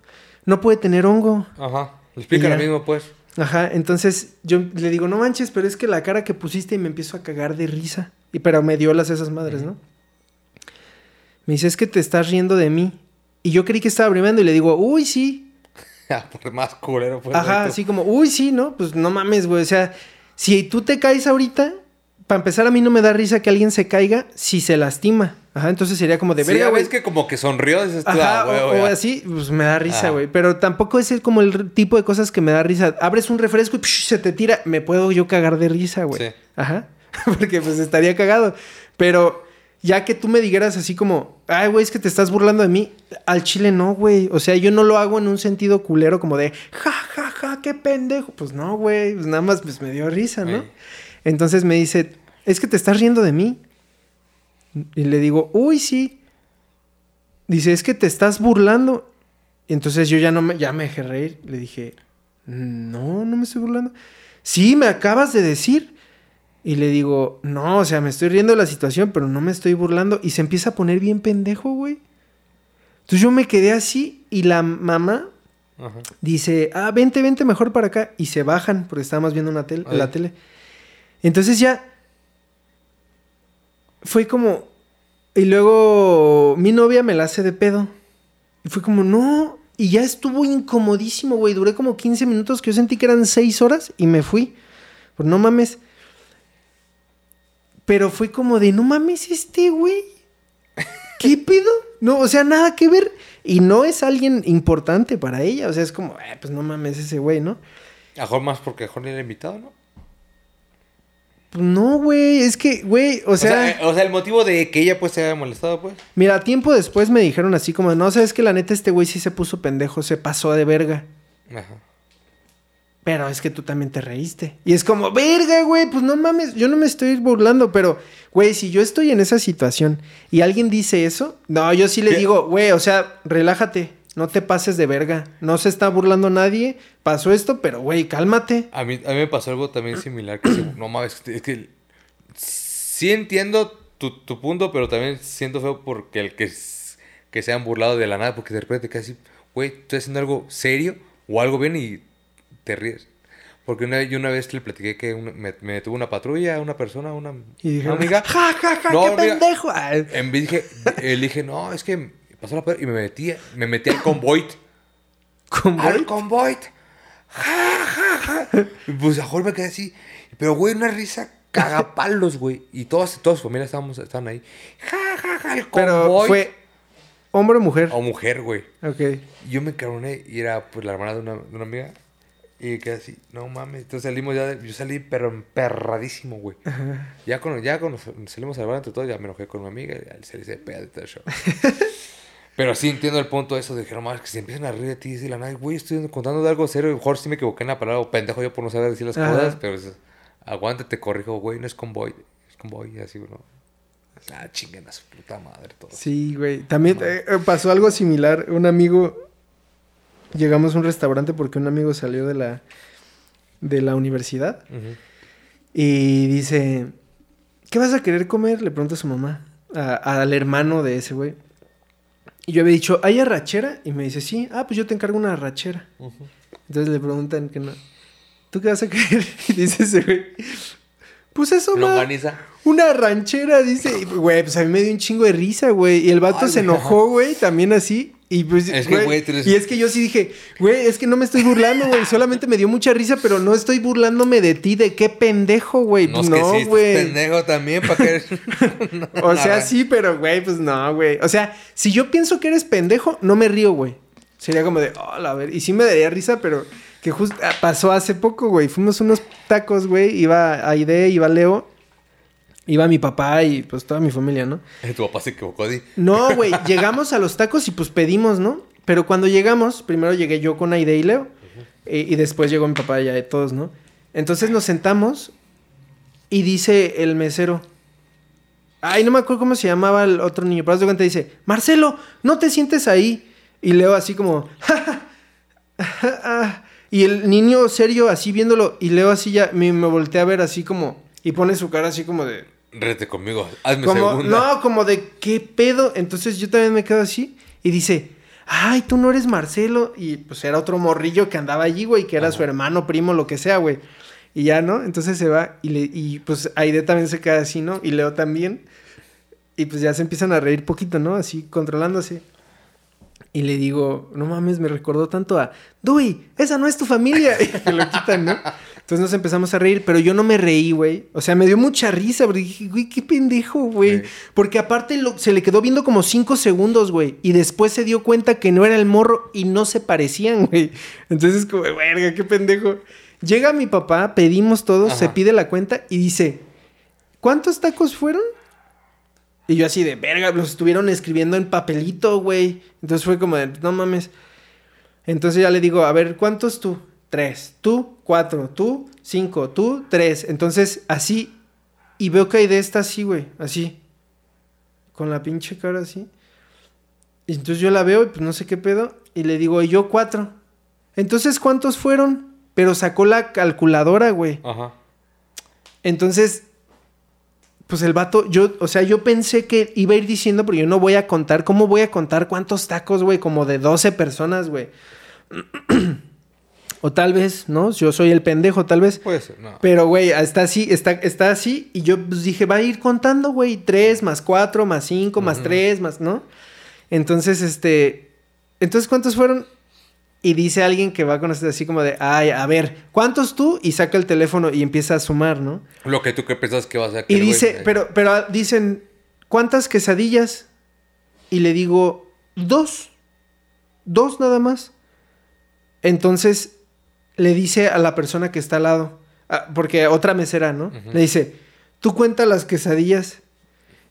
no puede tener hongo. Ajá. Explica lo mismo, pues. Ajá, entonces yo le digo, no manches, pero es que la cara que pusiste y me empiezo a cagar de risa. Y pero me dio las esas madres, ¿no? Me dice, es que te estás riendo de mí. Y yo creí que estaba bromeando y le digo, uy, sí. Por más culero, pues. Ajá, así como, uy, sí, ¿no? Pues no mames, güey. O sea, si tú te caes ahorita, para empezar a mí no me da risa que alguien se caiga si se lastima. Ajá, entonces sería como de Sí, verga, güey. ves que como que sonrió, dices tú, Ajá, ah, o, así, pues me da risa, güey. Pero tampoco es el- como el tipo de cosas que me da risa. Abres un refresco y psh, se te tira. Me puedo yo cagar de risa, güey. Sí. Ajá. Porque pues estaría cagado. Pero ya que tú me dijeras así como, ay, güey, es que te estás burlando de mí. Al chile no, güey. O sea, yo no lo hago en un sentido culero como de, ja, ja, ja, qué pendejo. Pues no, güey. Pues nada más pues me dio risa, ¿no? Entonces me dice, es que te estás riendo de mí. Y le digo, uy, sí. Dice, es que te estás burlando. Y entonces yo ya no me, ya me dejé reír. Le dije, no, no me estoy burlando. Sí, me acabas de decir. Y le digo, no, o sea, me estoy riendo de la situación, pero no me estoy burlando. Y se empieza a poner bien pendejo, güey. Entonces yo me quedé así y la mamá Ajá. dice, ah, vente, vente mejor para acá. Y se bajan porque estábamos viendo una tel- Ay. la tele. Entonces ya fue como... Y luego mi novia me la hace de pedo. Y fue como, no. Y ya estuvo incomodísimo, güey. Duré como 15 minutos que yo sentí que eran 6 horas y me fui. Pues no mames. Pero fue como de, no mames este, güey. ¿Qué pedo? No, o sea, nada que ver. Y no es alguien importante para ella. O sea, es como, eh, pues no mames ese güey, ¿no? A más porque Jorge era invitado, ¿no? Pues no, güey. Es que, güey, o O sea... eh, o sea, el motivo de que ella pues se haya molestado, pues. Mira, tiempo después me dijeron así como, no, sabes que la neta este güey sí se puso pendejo, se pasó de verga. Ajá. Pero es que tú también te reíste. Y es como, verga, güey, pues no mames, yo no me estoy burlando, pero, güey, si yo estoy en esa situación y alguien dice eso, no, yo sí le ¿Qué? digo, güey, o sea, relájate, no te pases de verga, no se está burlando nadie, pasó esto, pero, güey, cálmate. A mí, a mí me pasó algo también similar. Que se- no mames, es que sí entiendo tu, tu punto, pero también siento feo porque el que, que se han burlado de la nada, porque de repente casi, güey, estoy haciendo algo serio o algo bien y te ríes. Porque una, yo una vez le platiqué que una- me, me detuvo una patrulla, una persona, una, Y una dijeron, amiga. ja, ja, ja, No, qué amiga. pendejo. En dije, le dije, no, es que pasó la patrulla y me metí, me metí al convoy. ¿cómo? al convoy. Ja, ja, ja. Pues a Jorge me quedé así. Pero, güey, una risa cagapalos, güey. Y todas, todas su familia estábamos, estaban ahí. Ja, ja, ja, el Pero convoy. fue hombre o mujer. O mujer, güey. Ok. Yo me cabroné y era pues la hermana de una, de una amiga. Y quedé así, no mames. Entonces salimos ya, de- yo salí pero emperradísimo, güey. Ya cuando, ya cuando salimos a hablar entre todos, ya me enojé con mi amiga y se le hice pedo y todo el show. Pero sí entiendo el punto de eso de que no que se empiezan a reír de ti y decir la güey, estoy contando de algo serio. Mejor sí me equivoqué en la palabra o pendejo yo por no saber decir las Ajá. cosas, pero es, aguante, te corrijo, güey, no es convoy, es convoy, así, ¿no? Ah, chinguen a su puta madre todo. Sí, güey. También eh, eh, pasó algo similar. Un amigo. Llegamos a un restaurante porque un amigo salió de la. de la universidad. Y dice. ¿Qué vas a querer comer? Le pregunta a su mamá. a- al hermano de ese güey. Y yo había dicho, ¿hay arrachera? Y me dice, sí. Ah, pues yo te encargo una arrachera. Entonces le preguntan que no. ¿Tú qué vas a querer? Y dice ese güey. Pues eso, ma. Una ranchera, dice. Güey, pues a mí me dio un chingo de risa, güey. Y el vato Ay, se enojó, güey, también así. Y pues, Es que, güey, eres- Y es que yo sí dije, güey, es que no me estoy burlando, güey. Solamente me dio mucha risa, pero no estoy burlándome de ti. ¿De qué pendejo, güey? No, es que no, sí, estás güey. pendejo también, para que... o sea, sí, pero, güey, pues no, güey. O sea, si yo pienso que eres pendejo, no me río, güey. Sería como de, oh, a ver. Y sí me daría risa, pero que justo pasó hace poco, güey. Fuimos unos tacos, güey. Iba Aide, iba Leo. Iba mi papá y pues toda mi familia, ¿no? Tu papá se equivocó, di. No, güey, llegamos a los tacos y pues pedimos, ¿no? Pero cuando llegamos, primero llegué yo con Aide y Leo. eh, y después llegó mi papá ya de todos, ¿no? Entonces nos sentamos y dice el mesero. Ay, no me acuerdo cómo se llamaba el otro niño, pero de cuenta dice, Marcelo, no te sientes ahí. Y Leo así como, "Ja, ja, ja, ja". y el niño serio así viéndolo, y Leo así ya me, me volteé a ver así como, y pone su cara así como de, Rete conmigo, hazme Como, segunda. no, como de qué pedo. Entonces yo también me quedo así y dice, ay, tú no eres Marcelo. Y pues era otro morrillo que andaba allí, güey, que era Ajá. su hermano, primo, lo que sea, güey. Y ya, ¿no? Entonces se va y, le, y pues Aide también se queda así, ¿no? Y Leo también. Y pues ya se empiezan a reír poquito, ¿no? Así, controlándose. Y le digo, no mames, me recordó tanto a, Dui, esa no es tu familia. Y lo quitan, ¿no? Entonces nos empezamos a reír, pero yo no me reí, güey. O sea, me dio mucha risa, porque dije, güey, qué pendejo, güey. Sí. Porque aparte lo- se le quedó viendo como cinco segundos, güey. Y después se dio cuenta que no era el morro y no se parecían, güey. Entonces, como, verga, qué pendejo. Llega mi papá, pedimos todos, Ajá. se pide la cuenta y dice, ¿cuántos tacos fueron? Y yo así de, verga, los estuvieron escribiendo en papelito, güey. Entonces fue como de, no mames. Entonces ya le digo, a ver, ¿cuántos tú? Tres. Tú, cuatro. Tú, cinco. Tú, tres. Entonces, así. Y veo que hay de esta así, güey. Así. Con la pinche cara así. Y entonces yo la veo y pues no sé qué pedo. Y le digo, y yo cuatro. Entonces, ¿cuántos fueron? Pero sacó la calculadora, güey. Ajá. Entonces, pues el vato, yo, o sea, yo pensé que iba a ir diciendo, pero yo no voy a contar, ¿cómo voy a contar cuántos tacos, güey? Como de 12 personas, güey. o tal vez, ¿no? Yo soy el pendejo, tal vez. Puede ser, no. Pero, güey, está así, está, está así. Y yo pues, dije, va a ir contando, güey. Tres más cuatro, más cinco, más tres, más, ¿no? Entonces, este. Entonces, ¿cuántos fueron? Y dice alguien que va con este así como de, ay, a ver, ¿cuántos tú? Y saca el teléfono y empieza a sumar, ¿no? Lo que tú que pensás que vas a Y dice, güey. pero, pero ah, dicen, ¿cuántas quesadillas? Y le digo, dos. Dos nada más. Entonces le dice a la persona que está al lado, ah, porque otra mesera, ¿no? Le dice, tú cuenta las quesadillas.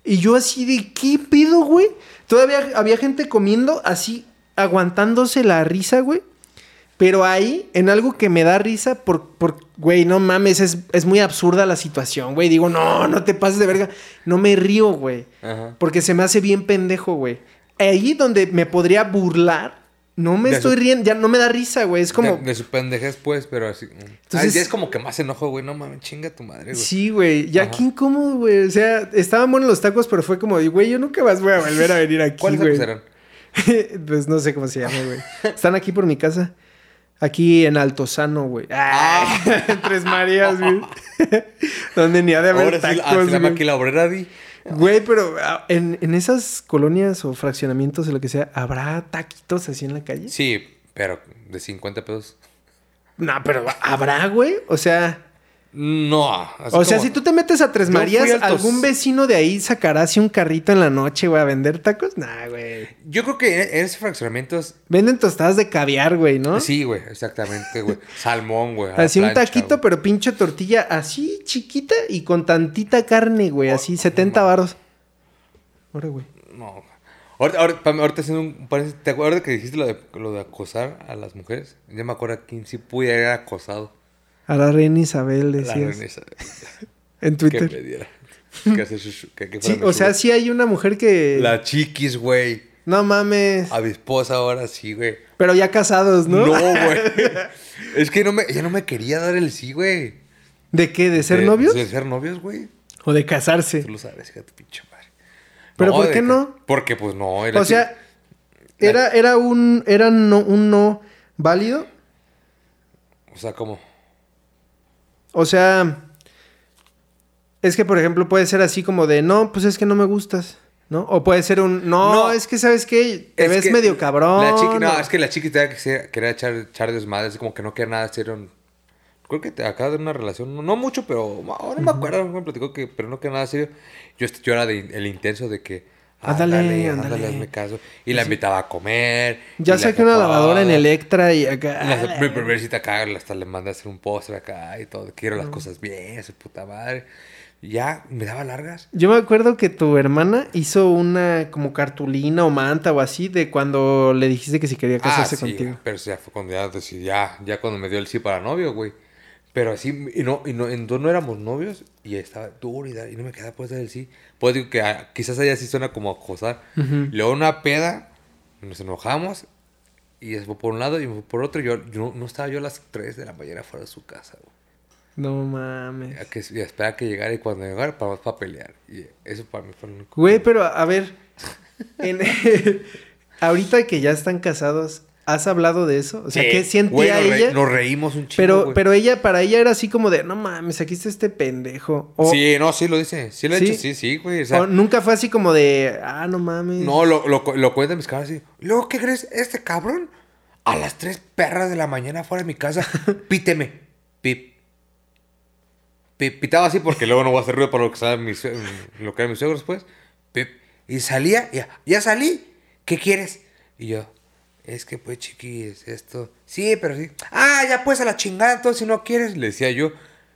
Y yo así de, ¿qué pido, güey? Todavía había gente comiendo así, aguantándose la risa, güey. Pero ahí, en algo que me da risa, por, por güey, no mames, es, es muy absurda la situación, güey. Digo, no, no te pases de verga. No me río, güey. Ajá. Porque se me hace bien pendejo, güey. Ahí donde me podría burlar, no me De estoy su- riendo, ya no me da risa, güey. Es como, De, de su pendejez, pues, pero así. Entonces... Entonces- ya es como que más enojo, güey. No mames, chinga tu madre, güey. sí, güey, ya Ajá. qué incómodo, güey. O sea, estaban buenos los tacos, pero fue como, güey, yo nunca más voy a volver a venir aquí, ¿Cuáles güey. eran? pues no sé cómo se llama, güey. Están aquí por mi casa. Aquí en Altozano, güey. Ah, en Tres Marías, güey. Donde ni ha de haber Ahora sí, tacos, ah, se llama güey. aquí la obrera, di. Güey, pero ah, en, en esas colonias o fraccionamientos o lo que sea, ¿habrá taquitos así en la calle? Sí, pero de 50 pesos. No, pero ¿habrá, güey? O sea, No. así o sea, como- si tú te metes a Tres Marías, ¿algún vecino de ahí sacará así un carrito en la noche, güey, a vender tacos? Nah, güey. Yo creo que en, esos fraccionamientos. Venden tostadas de caviar, güey, ¿no? Sí, güey, exactamente, güey. Salmón, güey. Así un taquito, pero pinche tortilla así chiquita y con tantita carne, güey. Así, 70 varos. Ahora, güey. No. Ahorita, ahorita, ahorita haciendo un ¿te acuerdas que dijiste lo de, lo de acosar a las mujeres? Ya me acuerdo quién sí pudiera haber acosado. A la reina Isabel, La decías. reina Isabel. En Que Twitter. me diera. Que, hace su- que- que Sí, o sea, sí hay una mujer que. La chiquis, güey. No mames. A mi esposa ahora sí, güey. Pero ya casados, ¿no? No, güey. es que no me, ella no me quería dar el sí, güey. ¿De qué? ¿De ser De- novios? De ser novios, güey. ¿O de casarse? Tú lo sabes, hija tu pinche madre. ¿Pero por qué que- no? Porque, pues, no. era O sea, era, era un. Era no, un no válido. O sea, como... O sea. Es que, por ejemplo, puede ser así como de no, pues es que no me gustas. ¿No? O puede ser un no, No. es que sabes qué, te Es ves que medio cabrón. La chiqui, no, o- es que la chiqui te quería, echar, echar desmadre, es como que no quería nada hacer un... Creo que te acaba de una relación, no, no mucho, pero no me acuerdo, me platicó que, pero no quería nada serio. Yo, est- yo era de, el intenso de que... Ándale, ándale, ándale. hazme caso. Y la invitaba a comer. Ya saqué una lavadora en Electra y acá. La- mi primer cita acá, hasta le mandé a hacer un postre acá y todo. Quiero las cosas bien, su puta madre. Ya, me daba largas. Yo me acuerdo que tu hermana hizo una como cartulina o manta o así de cuando le dijiste que si quería casarse Ah, sí, contigo. Pero ya fue cuando ya decidí, ya, ya cuando me dio el sí para novio, güey. Pero así, y no, y no, entonces no éramos novios y estaba duro y, no me quedaba pues dar el sí. Pues digo que ah, quizás allá sí suena como acosar. Ujú. Luego una peda, nos enojamos y se fue por un lado y me fue por otro. Yo, yo no estaba yo a las 3 de la mañana fuera de su casa, güey. No mames. A que, y esperar a que llegara y cuando llegara, para para pelear. Y eso para mí fue lo único. Güey, pero a ver. en- ahorita que ya están casados, ¿has hablado de eso? O sea, ¿qué sentía nos re- ella? nos reímos un chingo, pero, güey. pero ella, para ella era así como de, no mames, aquí está este pendejo. O, Sí, no, sí lo dice. Sí lo he ¿Sí? hecho, sí, sí, güey. O sea, o nunca fue así como de, ah, no mames. no, lo, lo, lo cuentan mis cabras así. Luego, ¿qué crees? Este cabrón, a las tres perras de la mañana fuera de mi casa, píteme. Pip. Pip. Pitaba así porque luego no voy a hacer ruido para lo que saben mis, sue- lo que eran mis suegros, pues. Pip. Y salía, ya, ya salí. ¿Qué quieres? Y yo, es que pues chiquis, esto. Sí, pero sí. Ah, ya pues a la chingada, entonces si no quieres, le decía yo.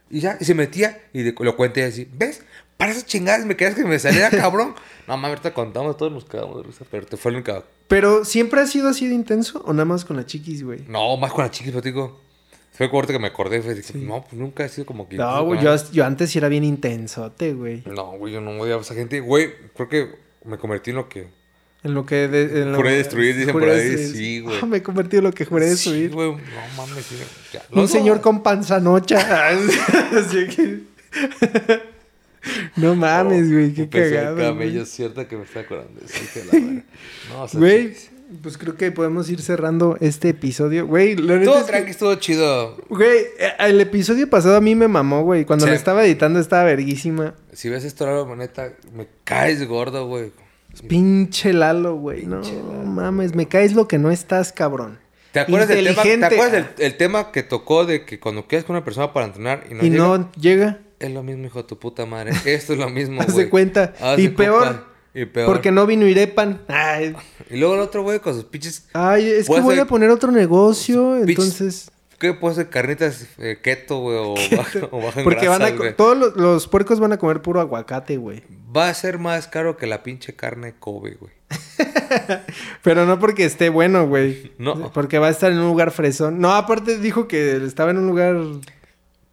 Y ya, y se metía y de- lo cuenté así. ¿Ves? Para esas chingadas me querías que me saliera cabrón. No mames, ahorita contamos, todos nos quedamos de risa, pero te fue el único. Pero siempre ha sido así de intenso o nada más con la chiquis, güey. No, más con la chiquis, pero te digo. Fue ahorita que me acordé, fue, dije, no, pues nunca he sido como que. No, güey, yo, yo antes sí era bien intensote, güey. No, güey, yo no odiaba a esa gente. Güey, creo que me convertí en lo que. En lo que... de- en lo- Juré destruir, dicen por ahí, destruir. sí, güey. Ah, me he convertido en lo que juré Sí, destruir. güey, no mames, sí, ya. Un señor con panzanocha. Así que... No mames, güey, qué de cagado. güey. camello, cierto que me estoy acordando. la verga. No, o sea, Güey, pues creo que podemos ir cerrando este episodio. Güey, neta Todo es que- estuvo chido. Güey, eh, el episodio pasado a mí me mamó, güey. Cuando Sí. lo estaba editando estaba verguísima. Si ves esto, la neta, me caes gordo, güey. Pinche Lalo, güey. No mames, me caes lo que no estás, cabrón. ¿Te acuerdas, del tema, ¿Te acuerdas del el tema que tocó de que cuando quedas con una persona para entrenar y no y llega? no llega. Es lo mismo, hijo de tu puta madre. Esto es lo mismo, Haz de güey. cuenta. Haz Y de peor, cuenta. Y peor. Porque no vino Irepan. Ay, Y luego el otro güey con sus pinches... ay es que voy a poner otro negocio, entonces... ¿Qué puede ser? Carnitas eh, keto, güey, o, baja, o Porque van a... güey. Todos los, los puercos van a comer puro aguacate, güey. Va a ser más caro que la pinche carne Kobe, güey. Pero no porque esté bueno, güey. No. Porque va a estar en un lugar fresón. No, aparte dijo que estaba en un lugar...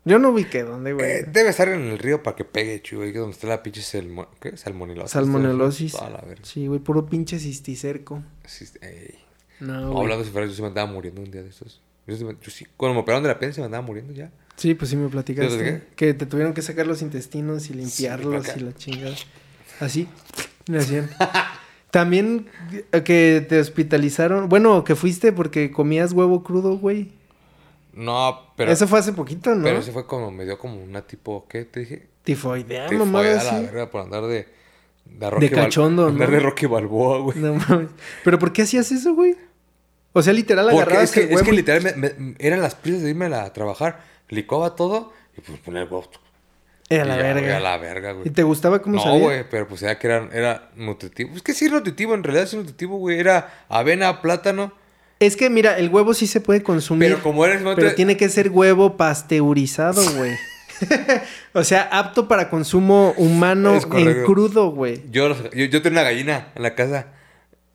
Yo no vi que dónde, güey. Eh, debe estar en el río para que pegue, chido, ahí donde está la pinche salmo- ¿qué? salmonilosis. Salmonelosis. La verga. Sí, güey, puro pinche cisticerco. Sí, ey. No, güey. hablando de enfermedades, yo sí me andaba muriendo un día de esos. Yo sí me- sí- cuando me operaron de la piel se me andaba muriendo ya. Sí, pues sí me platicaste. ¿Yo te Que te tuvieron que sacar los intestinos y limpiarlos y la chingada. Así, le hacían. También eh, que te hospitalizaron. Bueno, que fuiste porque comías huevo crudo, güey. No, pero... Eso fue hace poquito, ¿no? Pero ese fue como, me dio como una tipo, ¿qué te dije? Tifoidea, Te mamada fue a la así. verga por andar de... De, De cachondo, Andar ¿no? de Rocky Balboa, güey. No mames. ¿Pero por qué hacías eso, güey? O sea, literal agarrabas es que, el es huevo que y- literal me- me- eran las prisas de irme a, trabajar. Licuaba todo y pues ponía el huevo. Era la verga. güey, A la verga, güey. ¿Y te gustaba cómo No, sabía? güey, pero pues era que era, era nutritivo. Es que sí es nutritivo, en realidad sí es nutritivo, güey. Era avena, plátano. Es que, mira, el huevo sí se puede consumir. Pero como eres... Pero tiene que ser huevo pasteurizado, güey. o sea, apto para consumo humano Es en crudo, güey. Yo, yo, yo tenía una gallina en la casa.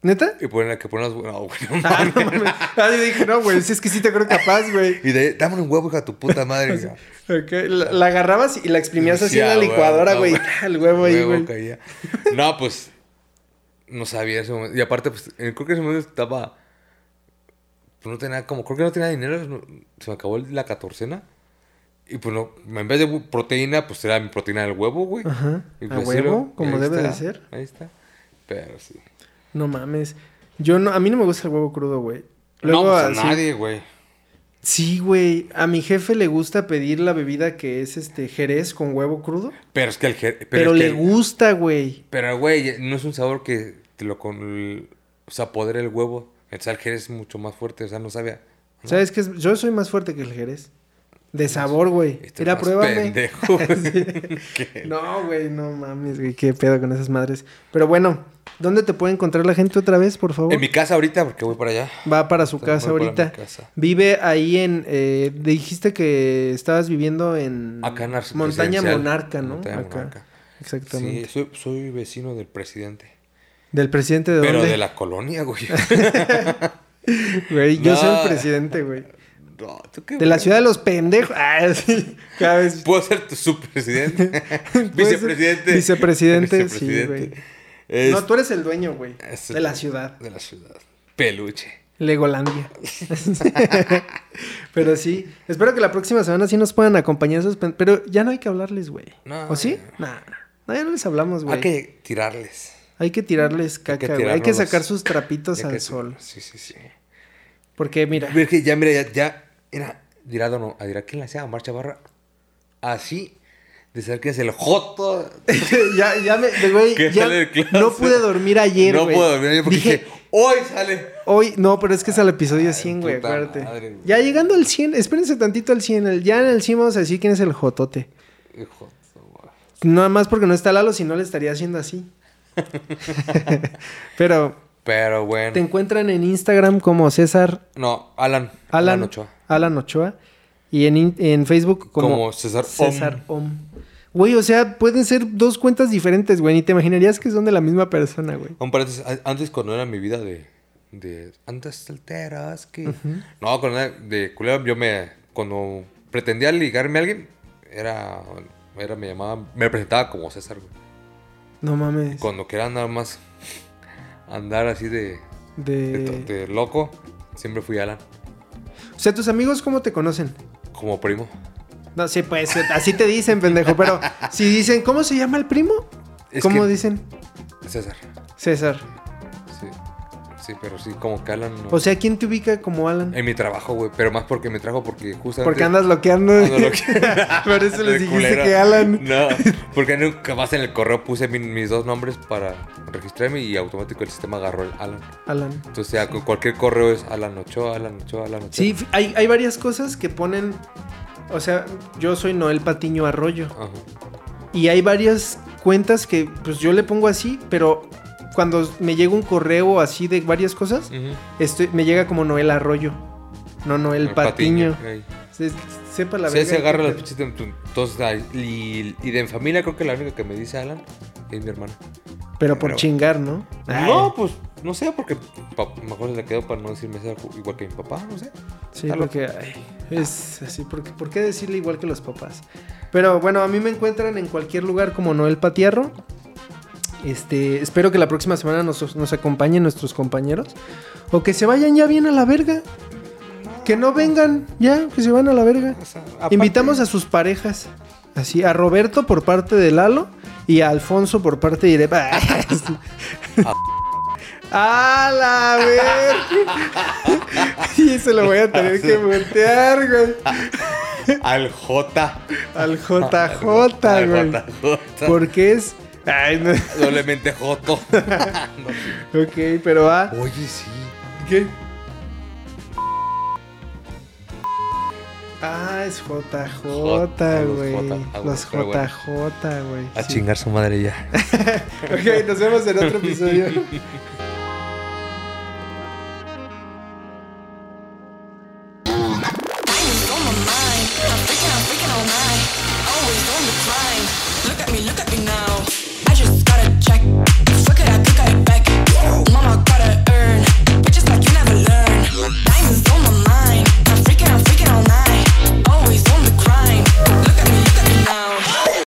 ¿Neta? Y ponen que ponen las... No, güey, no Ah, mames. no mames. Ah, yo dije, no, güey, si es que sí te creo capaz, güey. Y de dame un huevo, hija tu puta madre. Y ya. Ok, La, la agarrabas y la exprimías así Sí, en la güey, licuadora, no, güey. Ah, El huevo ahí, Huevo güey. caía. No, pues... No sabía eso. Y aparte, pues, eh, creo que ese momento estaba... Pues no tenía como... Creo que no tenía dinero. no- se me acabó la catorcena. Y pues no... En vez de proteína, pues era mi proteína del huevo, güey. Ajá. Y pues, huevo, como debe de ser. Ahí está. Pero sí. No mames. Yo no, a mí no me gusta el huevo crudo, güey. Luego, no, pues a así- nadie, güey. Sí, güey. A mi jefe le gusta pedir la bebida que es este jerez con huevo crudo. Pero es que el... jer- Pero, le gusta, güey. Pero, güey, no es un sabor que te lo con... el- O sea, poder el huevo. El sal jerez es mucho más fuerte. O sea, no sabe... a- ¿no? ¿Sabes qué? Yo soy más fuerte que el jerez. De sabor, güey. Mira, pruébame. pendejo. Sí. No, güey, no mames, güey. Qué pedo con esas madres. Pero bueno, ¿dónde te puede encontrar la gente otra vez, por favor? En mi casa ahorita, porque voy para allá. Va para su casa ahorita. casa. Vive ahí en... eh, dijiste que estabas viviendo en... Acá en Montaña. Monarca, ¿no? Montaña Acá. Monarca. Exactamente. Sí, soy, soy vecino del presidente. ¿Del presidente de Pero dónde? de la colonia, güey. Güey, yo No. soy el presidente, güey. No, ¿tú qué, De la ciudad de los pendejos. Ah, sí. Cada vez... Puedo ser tu subpresidente. Puedes- Vicepresidente. Vicepresidente, sí, Vicepresidente. güey. Es- No, tú eres el dueño, güey. es- De la ciudad. De la ciudad. Peluche. Legolandia. pero sí, espero que la próxima semana sí nos puedan acompañar esos pen- Pero ya no hay que hablarles, güey. No, ¿O sí? Nah, no, ya no les hablamos, güey. Hay que tirarles. Hay que tirarles Hay que caca, güey. Hay que sacar sus trapitos al sol. Sí, sí, sí. Porque mira, Pero es que ya, mira, ya, ya, mira, dirá no, dirá quién la hacía, Omar Chavarra. Así, de saber que es el Joto. ya, ya me, de güey, ya no pude dormir ayer, no puedo dormir ayer porque Dije, dije, hoy sale. hoy, no, pero es que es al episodio 100, güey, acuérdate. madre, ya llegando al 100, espérense tantito al 100. el- ya en el 100 vamos a decir quién es el Jotote. El Joto, güey. Nada más porque no está Lalo, si no le estaría haciendo así. pero Pero bueno. te encuentran en Instagram como César No, Alan. Alan, Ochoa. Alan Ochoa. Y en, en Facebook como, Como César Om. César Om. Güey, o sea, pueden ser dos cuentas diferentes, güey. Ni te imaginarías que son de la misma persona, güey. Un paréntesis, a- antes cuando era mi vida de... de antes solteras que... No, cuando era de culero, yo me... Cuando pretendía ligarme a alguien, era... era me llamaba... Me presentaba como César, güey. No mames. Cuando quería nada más andar así de, de, De... de loco, siempre fui Alan. O sea, tus amigos, ¿cómo te conocen? Como primo. No, sí, pues, así te dicen, pendejo. Pero si dicen, ¿cómo se llama el primo? Es ¿Cómo que- dicen? César. César. Sí. Sí, pero sí, como que Alan no. O sea, ¿quién te ubica como Alan? en mi trabajo, güey. Pero más porque me trajo porque justamente... Porque andas bloqueando. Ando loque- Por eso les dijiste que Alan. No, porque nunca más en el correo puse mi- mis dos nombres para registrarme y automático el sistema agarró el Alan. Alan. Entonces ya con cualquier correo es Alan Ochoa, Alan Ochoa, Alan Ochoa. Sí, hay, hay varias cosas que ponen. O sea, yo soy Noel Patiño Arroyo. Ajá. Y hay varias cuentas que pues yo le pongo así, pero cuando me llega un correo así de varias cosas, estoy, me llega como Noel Arroyo. No Noel El Patiño. Se- sepa la Sí, verga se agarra las pinches y, y de en familia creo que la única que me dice Alan es mi hermana. Pero por Pero- chingar, ¿no? No, pues no sé, porque mejor se le quedó para no decirme ser igual que mi papá, no sé. Sí, Está porque ay, es así, porque, ¿por qué decirle igual que los papás? Pero bueno, a mí me encuentran en cualquier lugar como Noel Patierro. Este, espero que la próxima semana nos, nos acompañen nuestros compañeros. O que se vayan ya bien a la verga. Que no vengan, ya, que se van a la verga. O sea, aparte- Invitamos a sus parejas. Así, a Roberto por parte de Lalo y a Alfonso por parte de ¡A la verga! y se lo voy a tener que voltear, güey. Al J. Al JJ, Al güey. JJ. Porque es. Ay, no. Doblemente Joto. Ok, pero va. Oye, sí. ¿Qué? Ah, es JJ, J, güey. J, Los. JJ, güey. A chingar su madre ya. Ok, nos vemos en otro episodio.